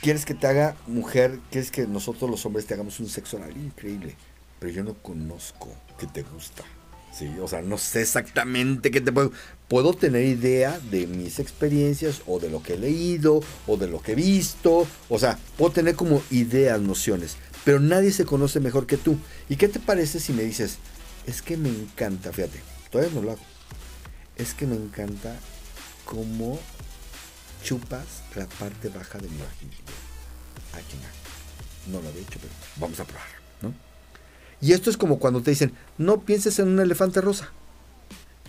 quieres que te haga mujer, quieres que nosotros los hombres te hagamos un sexo oral increíble, pero yo no conozco que te gusta. Sí, o sea, no sé exactamente qué te puedo. Puedo tener idea de mis experiencias o de lo que he leído o de lo que he visto. O sea, puedo tener como ideas, nociones. Pero nadie se conoce mejor que tú. ¿Y qué te parece si me dices, es que me encanta, fíjate, todavía no lo hago. Es que me encanta cómo chupas la parte baja de mi vagina. Ah, chinga. No lo había hecho, pero vamos a probar, ¿no? Y esto es como cuando te dicen, no pienses en un elefante rosa.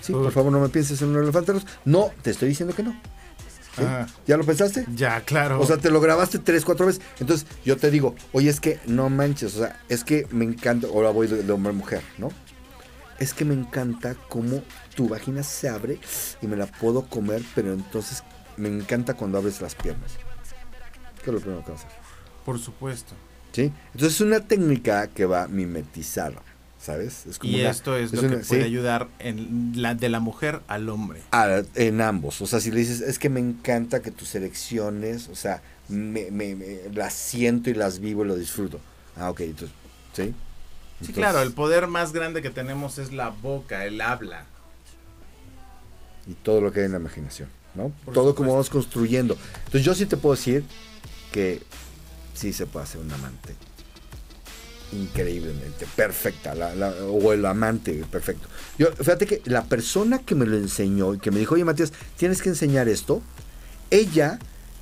Sí, por favor, no me pienses en un elefante rosa. No, te estoy diciendo que no. ¿Sí? Ah. ¿Ya lo pensaste? Ya, claro. O sea, te lo grabaste tres, cuatro veces. Entonces, yo te digo, oye, es que no manches, o sea, es que me encanta, ahora voy de, de hombre a mujer, ¿no? Es que me encanta cómo tu vagina se abre y me la puedo comer, pero entonces me encanta cuando abres las piernas. ¿Qué es lo primero que vas a hacer? por supuesto. ¿Sí? Entonces es una técnica que va a mimetizar, ¿sabes? Es Y una- esto es, es lo que una- puede sí. ayudar en la, de la mujer al hombre. a- en ambos. O sea, si le dices, es que me encanta que tus elecciones, o sea, me, me- me- las siento y las vivo y lo disfruto. Ah, ok, entonces, ¿sí? Sí, Entonces, claro, el poder más grande que tenemos es la boca, el habla. Y todo lo que hay en la imaginación, ¿no? Por todo como supuesto. vamos construyendo. Entonces yo sí te puedo decir que sí se puede hacer un amante. Increíblemente, perfecta, la- la- o el amante perfecto. Yo, fíjate que la persona que me lo enseñó y que me dijo, oye Matías, tienes que enseñar esto, ella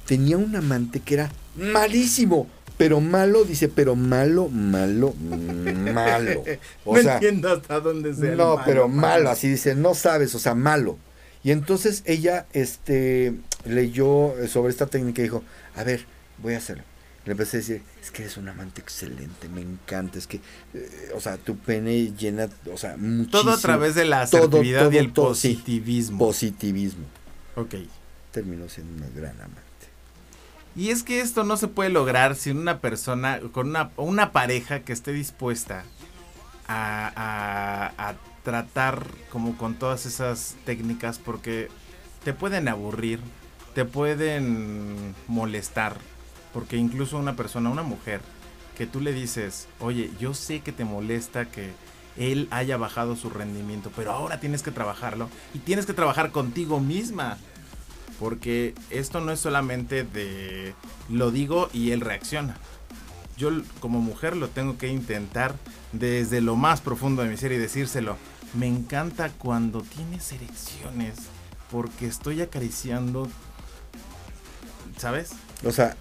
tenía un amante que era malísimo, pero malo, dice, pero malo, malo, [laughs] malo. O no sea, entiendo hasta dónde sea. no, malo, pero malo. malo, así dice, no sabes, o sea, malo. Y entonces ella este, leyó sobre esta técnica y dijo, a ver, voy a hacerlo. Le empecé a decir, es que eres un amante excelente, me encanta, es que, eh, o sea, tu pene llena, o sea, muchísimo. Todo a través de la asertividad todo, y el todo, sí. positivismo. Positivismo. ok. Terminó siendo una gran amante. Y es que esto no se puede lograr sin una persona, con una, una pareja que esté dispuesta a, a- a tratar como con todas esas técnicas porque te pueden aburrir, te pueden molestar, porque incluso una persona, una mujer, que tú le dices, oye, yo sé que te molesta que él haya bajado su rendimiento, pero ahora tienes que trabajarlo y tienes que trabajar contigo misma. Porque esto no es solamente de lo digo y él reacciona. Yo como mujer lo tengo que intentar desde lo más profundo de mi ser y decírselo. Me encanta cuando tienes erecciones porque estoy acariciando, ¿sabes? O sea,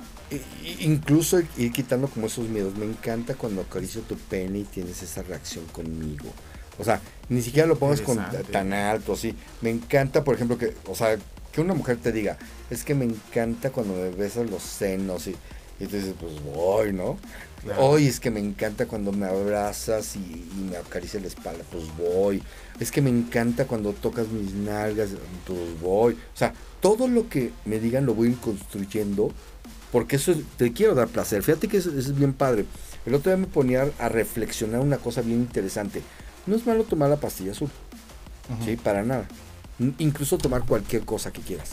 incluso ir quitando como esos miedos. Me encanta cuando acaricio tu pene y tienes esa reacción conmigo. O sea, ni siquiera lo pongas con, tan alto, así. Me encanta, por ejemplo, que, o sea, que una mujer te diga, es que me encanta cuando me besas los senos y, y tú dices, pues voy, ¿no? Claro. Hoy es que me encanta cuando me abrazas y, y me acaricias la espalda, pues voy. Es que me encanta cuando tocas mis nalgas, pues voy. O sea, todo lo que me digan lo voy a ir construyendo porque eso es- te quiero dar placer. Fíjate que eso, eso es bien padre. El otro día me ponía a reflexionar una cosa bien interesante. No es malo tomar la pastilla azul. ¿sí? Para nada. Incluso tomar cualquier cosa que quieras.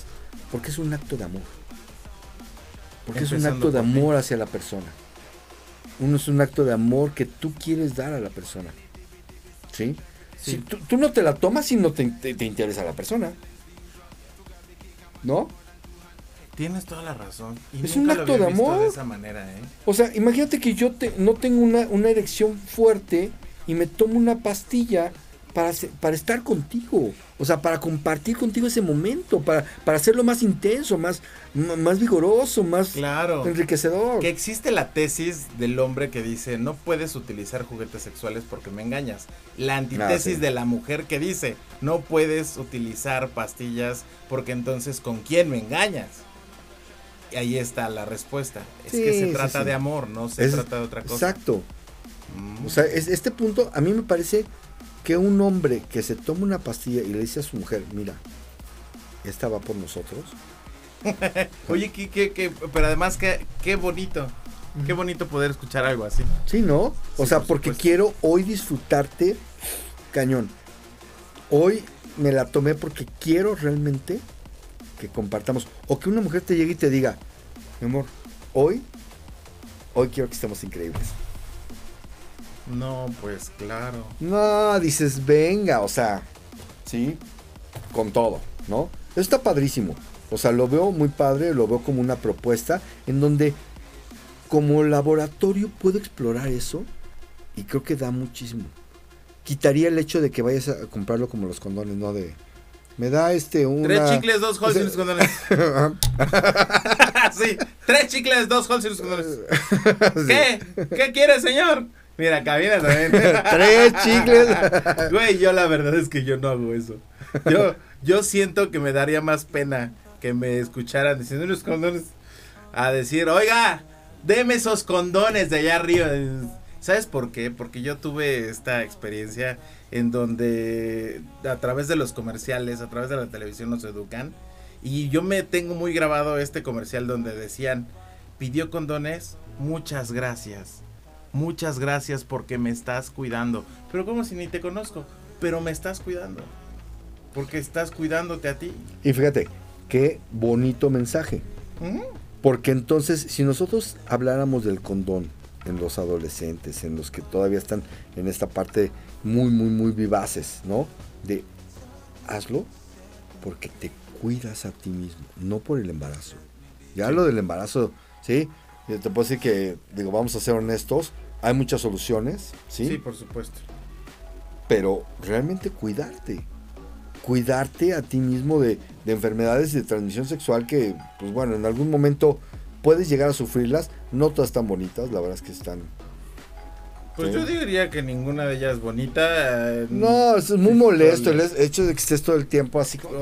Porque es un acto de amor. Porque es un acto de amor hacia la persona. Uno es un acto de amor que tú quieres dar a la persona. ¿Sí? Sí. Si tú, tú no te la tomas si no te, te- te interesa la persona. ¿No? Tienes toda la razón. Y Es nunca un lo acto había de visto amor. de esa manera, ¿eh? O sea, imagínate que yo te- no tengo una, una erección fuerte y me tomo una pastilla para, estar contigo. O sea, para compartir contigo ese momento, para, para hacerlo más intenso, más, más vigoroso, más Claro. enriquecedor. Que existe la tesis del hombre que dice no puedes utilizar juguetes sexuales porque me engañas. La antítesis Ah, sí. de la mujer que dice no puedes utilizar pastillas porque entonces con quién me engañas. Y ahí está la respuesta. Es Sí, que se trata sí. de amor, no se Es- trata de otra cosa. Exacto. Mm. O sea, es- este punto a mí me parece que un hombre que se toma una pastilla y le dice a su mujer, mira, esta va por nosotros. [laughs] Oye, qué, qué- qué- pero además qué, qué bonito. Qué bonito poder escuchar algo así. Sí, ¿no? O Sí, sea, por porque supuesto. quiero hoy disfrutarte cañón. Hoy me la tomé porque quiero realmente que compartamos. O que una mujer te llegue y te diga, mi amor, hoy, hoy quiero que estemos increíbles. No, pues claro. No, dices, venga, o sea, sí, con todo, ¿no? Eso está padrísimo. O sea, lo veo muy padre, lo veo como una propuesta en donde como laboratorio puedo explorar eso y creo que da muchísimo. Quitaría el hecho de que vayas a comprarlo como los condones, ¿no? De, me da este una... Tres chicles, dos holes y unos condones. [laughs] [laughs] sí, tres chicles, dos holes y unos condones. [laughs] ¿Qué? ¿Qué quiere, señor? Mira, cabina también. [laughs] Tres chicles. [laughs] Güey, yo la verdad es que yo no hago eso. Yo, yo siento que me daría más pena que me escucharan diciendo unos condones a decir, oiga, deme esos condones de allá arriba. ¿Sabes por qué? Porque yo tuve esta experiencia en donde a través de los comerciales, a través de la televisión nos educan. Y yo me tengo muy grabado este comercial donde decían, pidió condones, muchas gracias. Muchas gracias porque me estás cuidando. Pero como si ni te conozco, pero me estás cuidando. Porque estás cuidándote a ti. Y fíjate, qué bonito mensaje. Ujú. Porque entonces, si nosotros habláramos del condón en los adolescentes, en los que todavía están en esta parte muy, muy, muy vivaces, ¿no? De hazlo porque te cuidas a ti mismo, no por el embarazo. Ya lo del embarazo, ¿sí? Yo te puedo decir que, digo, vamos a ser honestos, hay muchas soluciones, ¿sí? Sí, por supuesto. pero realmente cuidarte. Cuidarte a ti mismo de, de enfermedades de transmisión sexual que, pues bueno, en algún momento puedes llegar a sufrirlas, No todas están bonitas, la verdad es que están... Pues Sí. yo diría que ninguna de ellas es bonita. eh, No, es muy molesto el hecho de que estés todo el tiempo así como...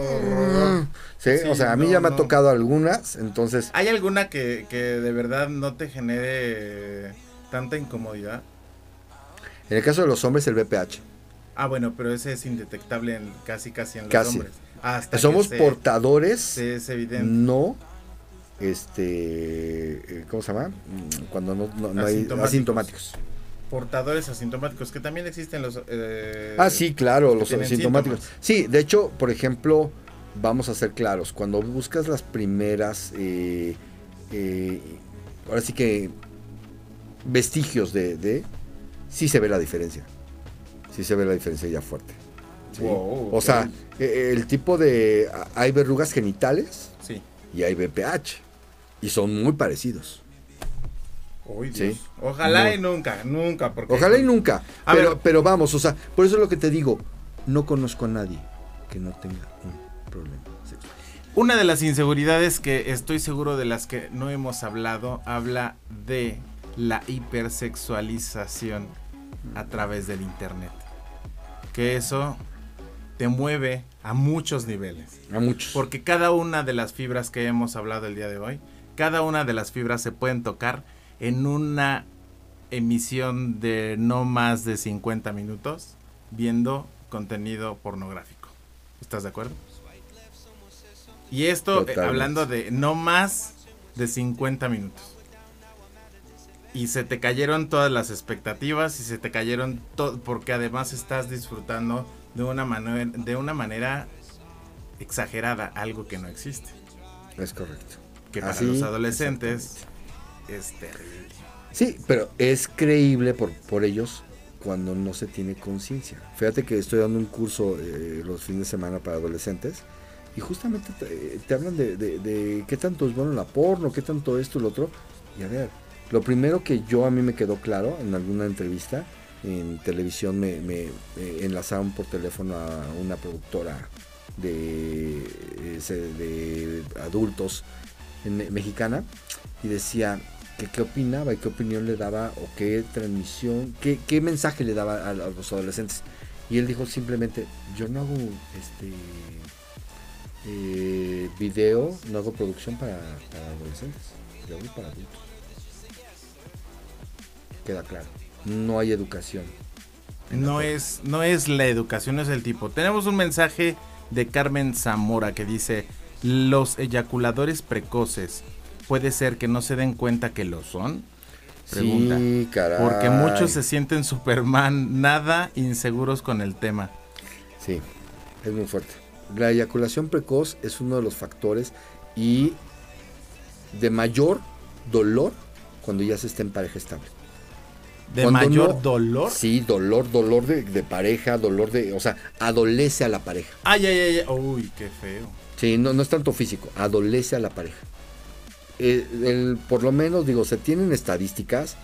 Sí, Sí, o sea, a mí no, ya me ha no. tocado algunas, entonces... ¿Hay alguna que, que de verdad no te genere tanta incomodidad? En el caso de los hombres, el BPH. Ah, bueno, pero ese es indetectable en, casi casi en los Casi. hombres. Hasta Somos que se- portadores, se- es evidente. no... Este... ¿Cómo se llama? Cuando no, no- no hay Asintomáticos. Portadores asintomáticos, que también existen los... eh, Ah, sí, claro, los asintomáticos. síntomas. Sí, de hecho, por ejemplo, vamos a ser claros, cuando buscas las primeras, eh, eh, ahora sí que vestigios de, de, sí se ve la diferencia. Sí se ve la diferencia ya fuerte. ¿sí? Wow, O sea, eh, el tipo de, hay verrugas genitales Sí. y hay BPH. Y son muy parecidos. Sí. Ojalá y nunca, nunca. Porque Ojalá y nunca. A Pero, ver. pero vamos, o sea, por eso es lo que te digo. No conozco a nadie que no tenga un problema sexual. Una de las inseguridades que estoy seguro de las que no hemos hablado, habla de la hipersexualización a través del internet. Que eso te mueve a muchos niveles. A muchos. Porque cada una de las fibras que hemos hablado el día de hoy, cada una de las fibras se pueden tocar en una emisión de no más de 50 minutos viendo contenido pornográfico. ¿Estás de acuerdo? Y esto eh, hablando de no más de 50 minutos. Y se te cayeron todas las expectativas y se te cayeron todo porque además estás disfrutando de una manera de una manera exagerada algo que no existe, Es correcto. que para Así, los adolescentes es terrible. Sí, pero es creíble por, por ellos cuando no se tiene conciencia. Fíjate que estoy dando un curso eh, los fines de semana para adolescentes y justamente te, te hablan de, de- de qué tanto es bueno la porno, qué tanto esto y lo otro. Y a ver, lo primero que yo a mí me quedó claro en alguna entrevista en televisión me, enlazaron por teléfono a una productora de, adultos en- mexicana y decía que qué opinaba y qué opinión le daba o qué transmisión, qué, mensaje le daba a, a los adolescentes. Y él dijo simplemente, yo no hago este eh, video, no hago producción para, para adolescentes, yo hago para adultos. Queda claro, no hay educación. No es, no es la educación, es el tipo. Tenemos un mensaje de Carmen Zamora que dice, los eyaculadores precoces, ¿puede ser que no se den cuenta que lo son? Pregunta. Sí, caray. Porque muchos se sienten Superman, nada inseguros con el tema. Sí, es muy fuerte. La eyaculación precoz es uno de los factores y de mayor dolor cuando ya se está en pareja estable. ¿De Cuando mayor no- dolor? Sí, dolor, dolor de, de pareja, dolor de, o sea, adolece a la pareja. Ay, ay, ay, ay. Uy, qué feo. Sí, no, no es tanto físico, adolece a la pareja. Eh, el- por lo menos, digo, se tienen estadísticas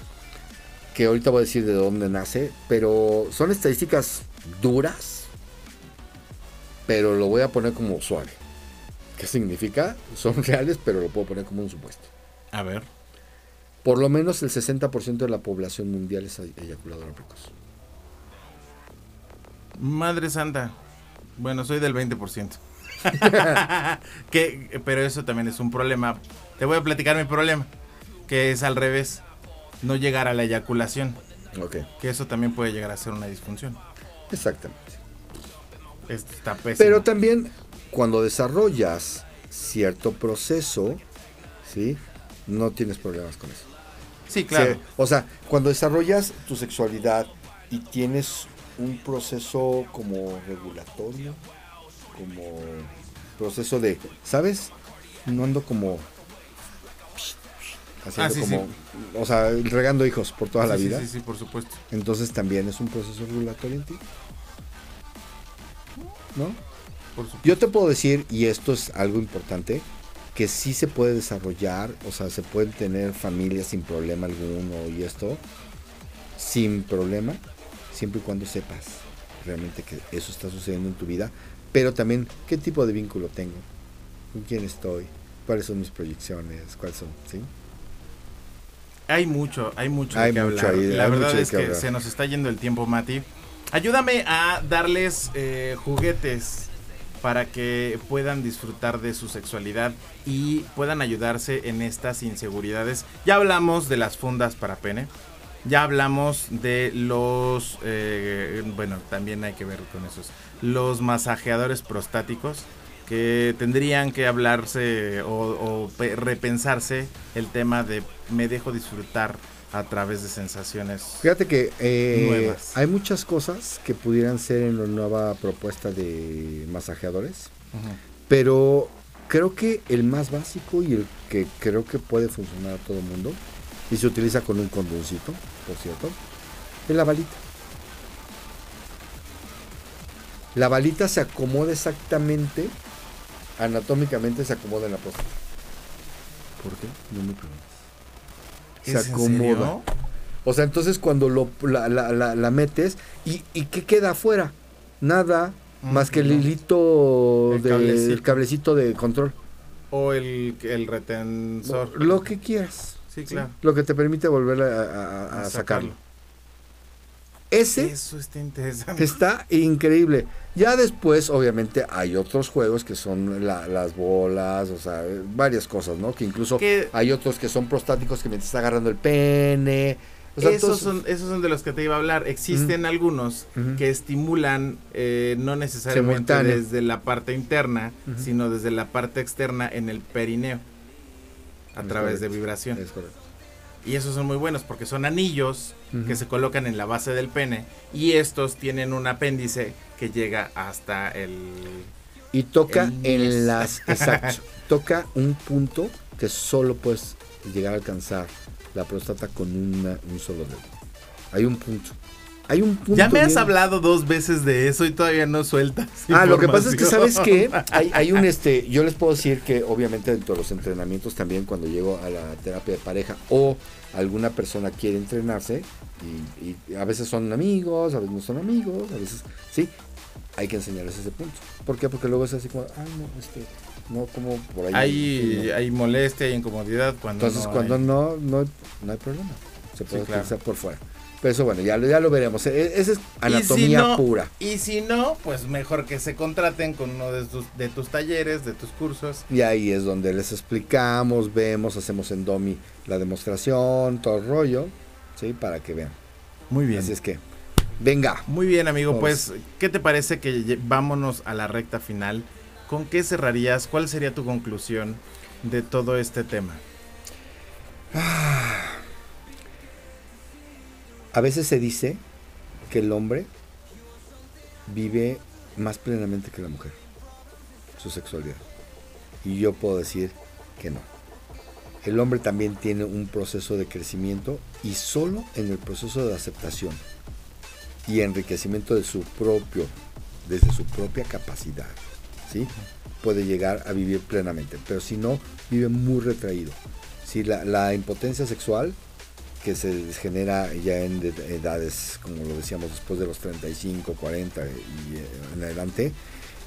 que ahorita voy a decir de dónde nace, pero son estadísticas duras, pero lo voy a poner como suave. ¿Qué significa? Son [laughs] reales, pero lo puedo poner como un supuesto. A ver. Por lo menos el 60% de la población mundial es eyaculadora precoz. Madre Santa. Bueno, soy del 20%. [laughs] que, pero eso también es un problema. Te voy a platicar mi problema. Que es al revés. No llegar a la eyaculación. Ok, Que eso también puede llegar a ser una disfunción. exactamente. Está pésimo. Pero también cuando desarrollas cierto proceso, ¿sí? No tienes problemas con eso. Sí, claro. O sea, cuando desarrollas tu sexualidad y tienes un proceso como regulatorio, como proceso de, ¿sabes? No ando como haciendo Ah, sí, como, o sea, regando hijos por toda la Sí, vida. Sí, sí, por supuesto. Entonces también es un proceso regulatorio en ti. ¿No? Por supuesto. Yo te puedo decir, y esto es algo importante, que sí se puede desarrollar, o sea, se pueden tener familias sin problema alguno y esto, sin problema, siempre y cuando sepas realmente que eso está sucediendo en tu vida, pero también qué tipo de vínculo tengo, con quién estoy, cuáles son mis proyecciones, cuáles son, ¿sí? Hay mucho, hay mucho Hay de qué mucho hablar. ahí, La verdad es que se nos está yendo el tiempo, Mati. Ayúdame a darles eh, juguetes para que puedan disfrutar de su sexualidad y puedan ayudarse en estas inseguridades. Ya hablamos de las fundas para pene. Ya hablamos de los, eh, bueno, también hay que ver con esos, los masajeadores prostáticos que tendrían que hablarse o, o pe- repensarse el tema de me dejo disfrutar a través de sensaciones. Fíjate que eh, Nuevas. hay muchas cosas que pudieran ser en la nueva propuesta de masajeadores, pero creo que el más básico y el que creo que puede funcionar a todo el mundo, y se utiliza con un condoncito, por cierto, es la balita. La balita se acomoda exactamente, anatómicamente se acomoda en la próstata. ¿Por qué? No me preguntes. Se ¿Es en acomoda. O sea, entonces cuando lo, la, la- la- la metes, ¿y, ¿y qué queda afuera? Nada, Mm, más que el hilito El del cablecito. cablecito de control. O el, el retensor. Lo que quieras. Sí, claro. Lo que te permite volver a, a- a- a sacarlo. Ese Eso está interesante. está increíble. Ya después, obviamente, hay otros juegos que son la- las bolas, o sea, varias cosas, ¿no? Que incluso Que- hay otros que son prostáticos que mientras está agarrando el pene. O sea, esos, todos- son, esos son de los que te iba a hablar. Existen algunos que estimulan eh, no necesariamente Simultáneo. desde la parte interna, sino desde la parte externa en el perineo. A Es través de vibración. Es correcto. Y esos son muy buenos porque son anillos que se colocan en la base del pene. Y estos tienen un apéndice que llega hasta el... Y toca El en las. [laughs] Exacto. toca un punto que solo puedes llegar a alcanzar la próstata con una- un solo dedo. Hay un punto. Hay un punto. Ya me has bien- hablado dos veces de eso y todavía no sueltas. Ah, lo que pasa es que, ¿sabes qué? [laughs] Hay, hay un, este, yo les puedo decir que obviamente dentro de los entrenamientos también cuando llego a la terapia de pareja o alguna persona quiere entrenarse y, y a veces son amigos, a veces no son amigos, a veces, sí, hay que enseñarles ese punto. ¿Por qué? Porque luego es así como, ay, no, este, no, como por ahí. Hay, no". hay molestia, hay incomodidad cuando Entonces, no cuando hay. no, no, no hay problema. Se puede claro. utilizar por fuera. Pero eso, bueno, ya, lo- ya lo veremos. E- Esa es Y si anatomía no- pura. Y si no, pues mejor que se contraten con uno de tus, de tus talleres, de tus cursos. Y ahí es donde les explicamos, vemos, hacemos en Domi la demostración, todo el rollo, ¿sí? Para que vean. Muy bien. Así es que, venga. Muy bien, amigo. Vamos. Pues, ¿qué te parece que vámonos a la recta final? ¿Con qué cerrarías? ¿Cuál sería tu conclusión de todo este tema? A veces se dice que el hombre vive más plenamente que la mujer, su sexualidad. Y yo puedo decir que no. El hombre también tiene un proceso de crecimiento y solo en el proceso de aceptación y enriquecimiento de su propio, desde su propia capacidad, ¿sí? puede llegar a vivir plenamente. Pero si no, vive muy retraído. Si la, la impotencia sexual que se genera ya en de- edades, como lo decíamos, después de los 35, 40 y eh, en adelante,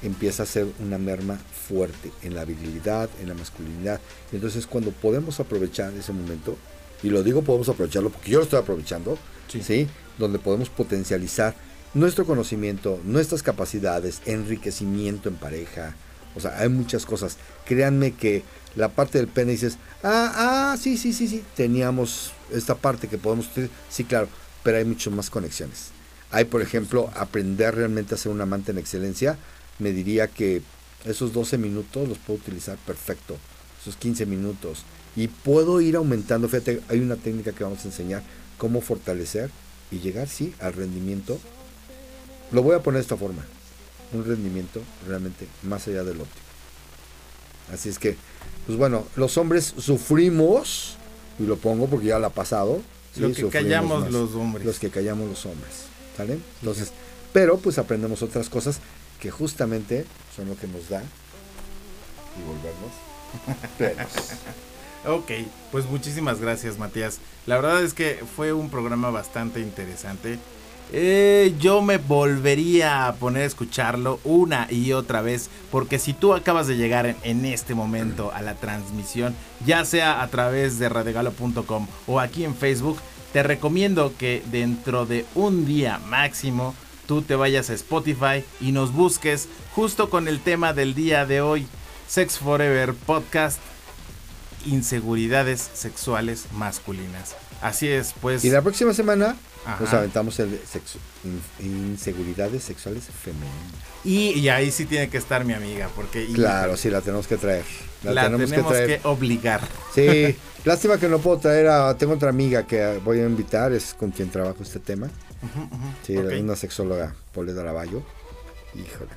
empieza a ser una merma fuerte en la virilidad, en la masculinidad. Y entonces cuando podemos aprovechar ese momento, y lo digo podemos aprovecharlo porque yo lo estoy aprovechando, Sí. ¿sí? Donde podemos potencializar nuestro conocimiento, nuestras capacidades, enriquecimiento en pareja. O sea, hay muchas cosas. Créanme que la parte del pene dices, ah, ah, sí, sí, sí, sí, teníamos esta parte que podemos utilizar. Sí, claro, pero hay muchas más conexiones. Hay, por ejemplo, aprender realmente a ser un amante en excelencia. Me diría que esos 12 minutos los puedo utilizar perfecto. Esos 15 minutos. Y puedo ir aumentando. Fíjate, hay una técnica que vamos a enseñar cómo fortalecer y llegar, sí, al rendimiento. Lo voy a poner de esta forma. Un rendimiento realmente más allá del óptimo. Así es que, pues bueno, los hombres sufrimos, y lo pongo porque ya lo ha pasado. sí, Lo que callamos más. los hombres. Los que callamos los hombres. ¿Sale? Entonces, pero pues aprendemos otras cosas que justamente son lo que nos da y volvernos [laughs] plenos. Ok, pues muchísimas gracias Matías. La verdad es que fue un programa bastante interesante. Eh, yo me volvería a poner a escucharlo una y otra vez, porque si tú acabas de llegar en, en este momento a la transmisión, ya sea a través de radegalo.com o aquí en Facebook, te recomiendo que dentro de un día máximo tú te vayas a Spotify y nos busques justo con el tema del día de hoy, Sex Forever Podcast, inseguridades sexuales masculinas. Así es, pues. Y la próxima semana Ajá. nos aventamos el sexo, inseguridades sexuales femeninas. Y, y ahí sí tiene que estar mi amiga, porque Claro, sí, la tenemos que traer. La, la tenemos, tenemos, que obligar. Sí, [laughs] lástima que no puedo traer a. Tengo otra amiga que voy a invitar, es con quien trabajo este tema. Sí, ok. una sexóloga, Paulette Araballo. Híjole,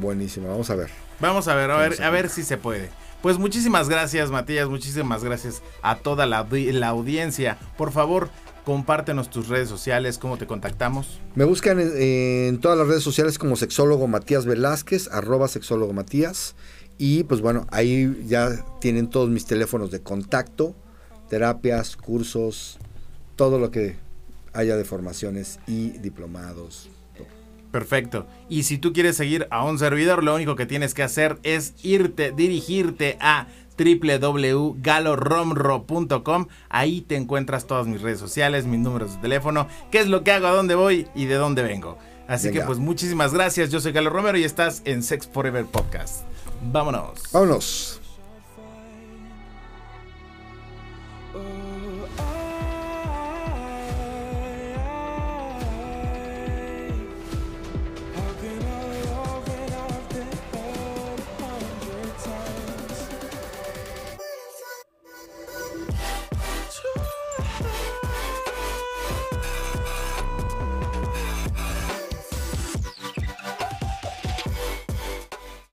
buenísimo, vamos a ver. Vamos a ver, a ver, a a ver. si se puede. Pues muchísimas gracias, Matías. Muchísimas gracias a toda la, la audiencia. Por favor, compártenos tus redes sociales, cómo te contactamos. Me buscan en, en todas las redes sociales como sexólogo Matías Velázquez, arroba sexólogo Matías. Y pues bueno, ahí ya tienen todos mis teléfonos de contacto, terapias, cursos, todo lo que haya de formaciones y diplomados. todo. Perfecto. Y si tú quieres seguir a un servidor, lo único que tienes que hacer es irte, dirigirte a www.galoromro.com. Ahí te encuentras todas mis redes sociales, mis números de teléfono, qué es lo que hago, a dónde voy y de dónde vengo. Así Venga. que pues muchísimas gracias. Yo soy Galo Romero y estás en Sex Forever Podcast. Vámonos. Vámonos.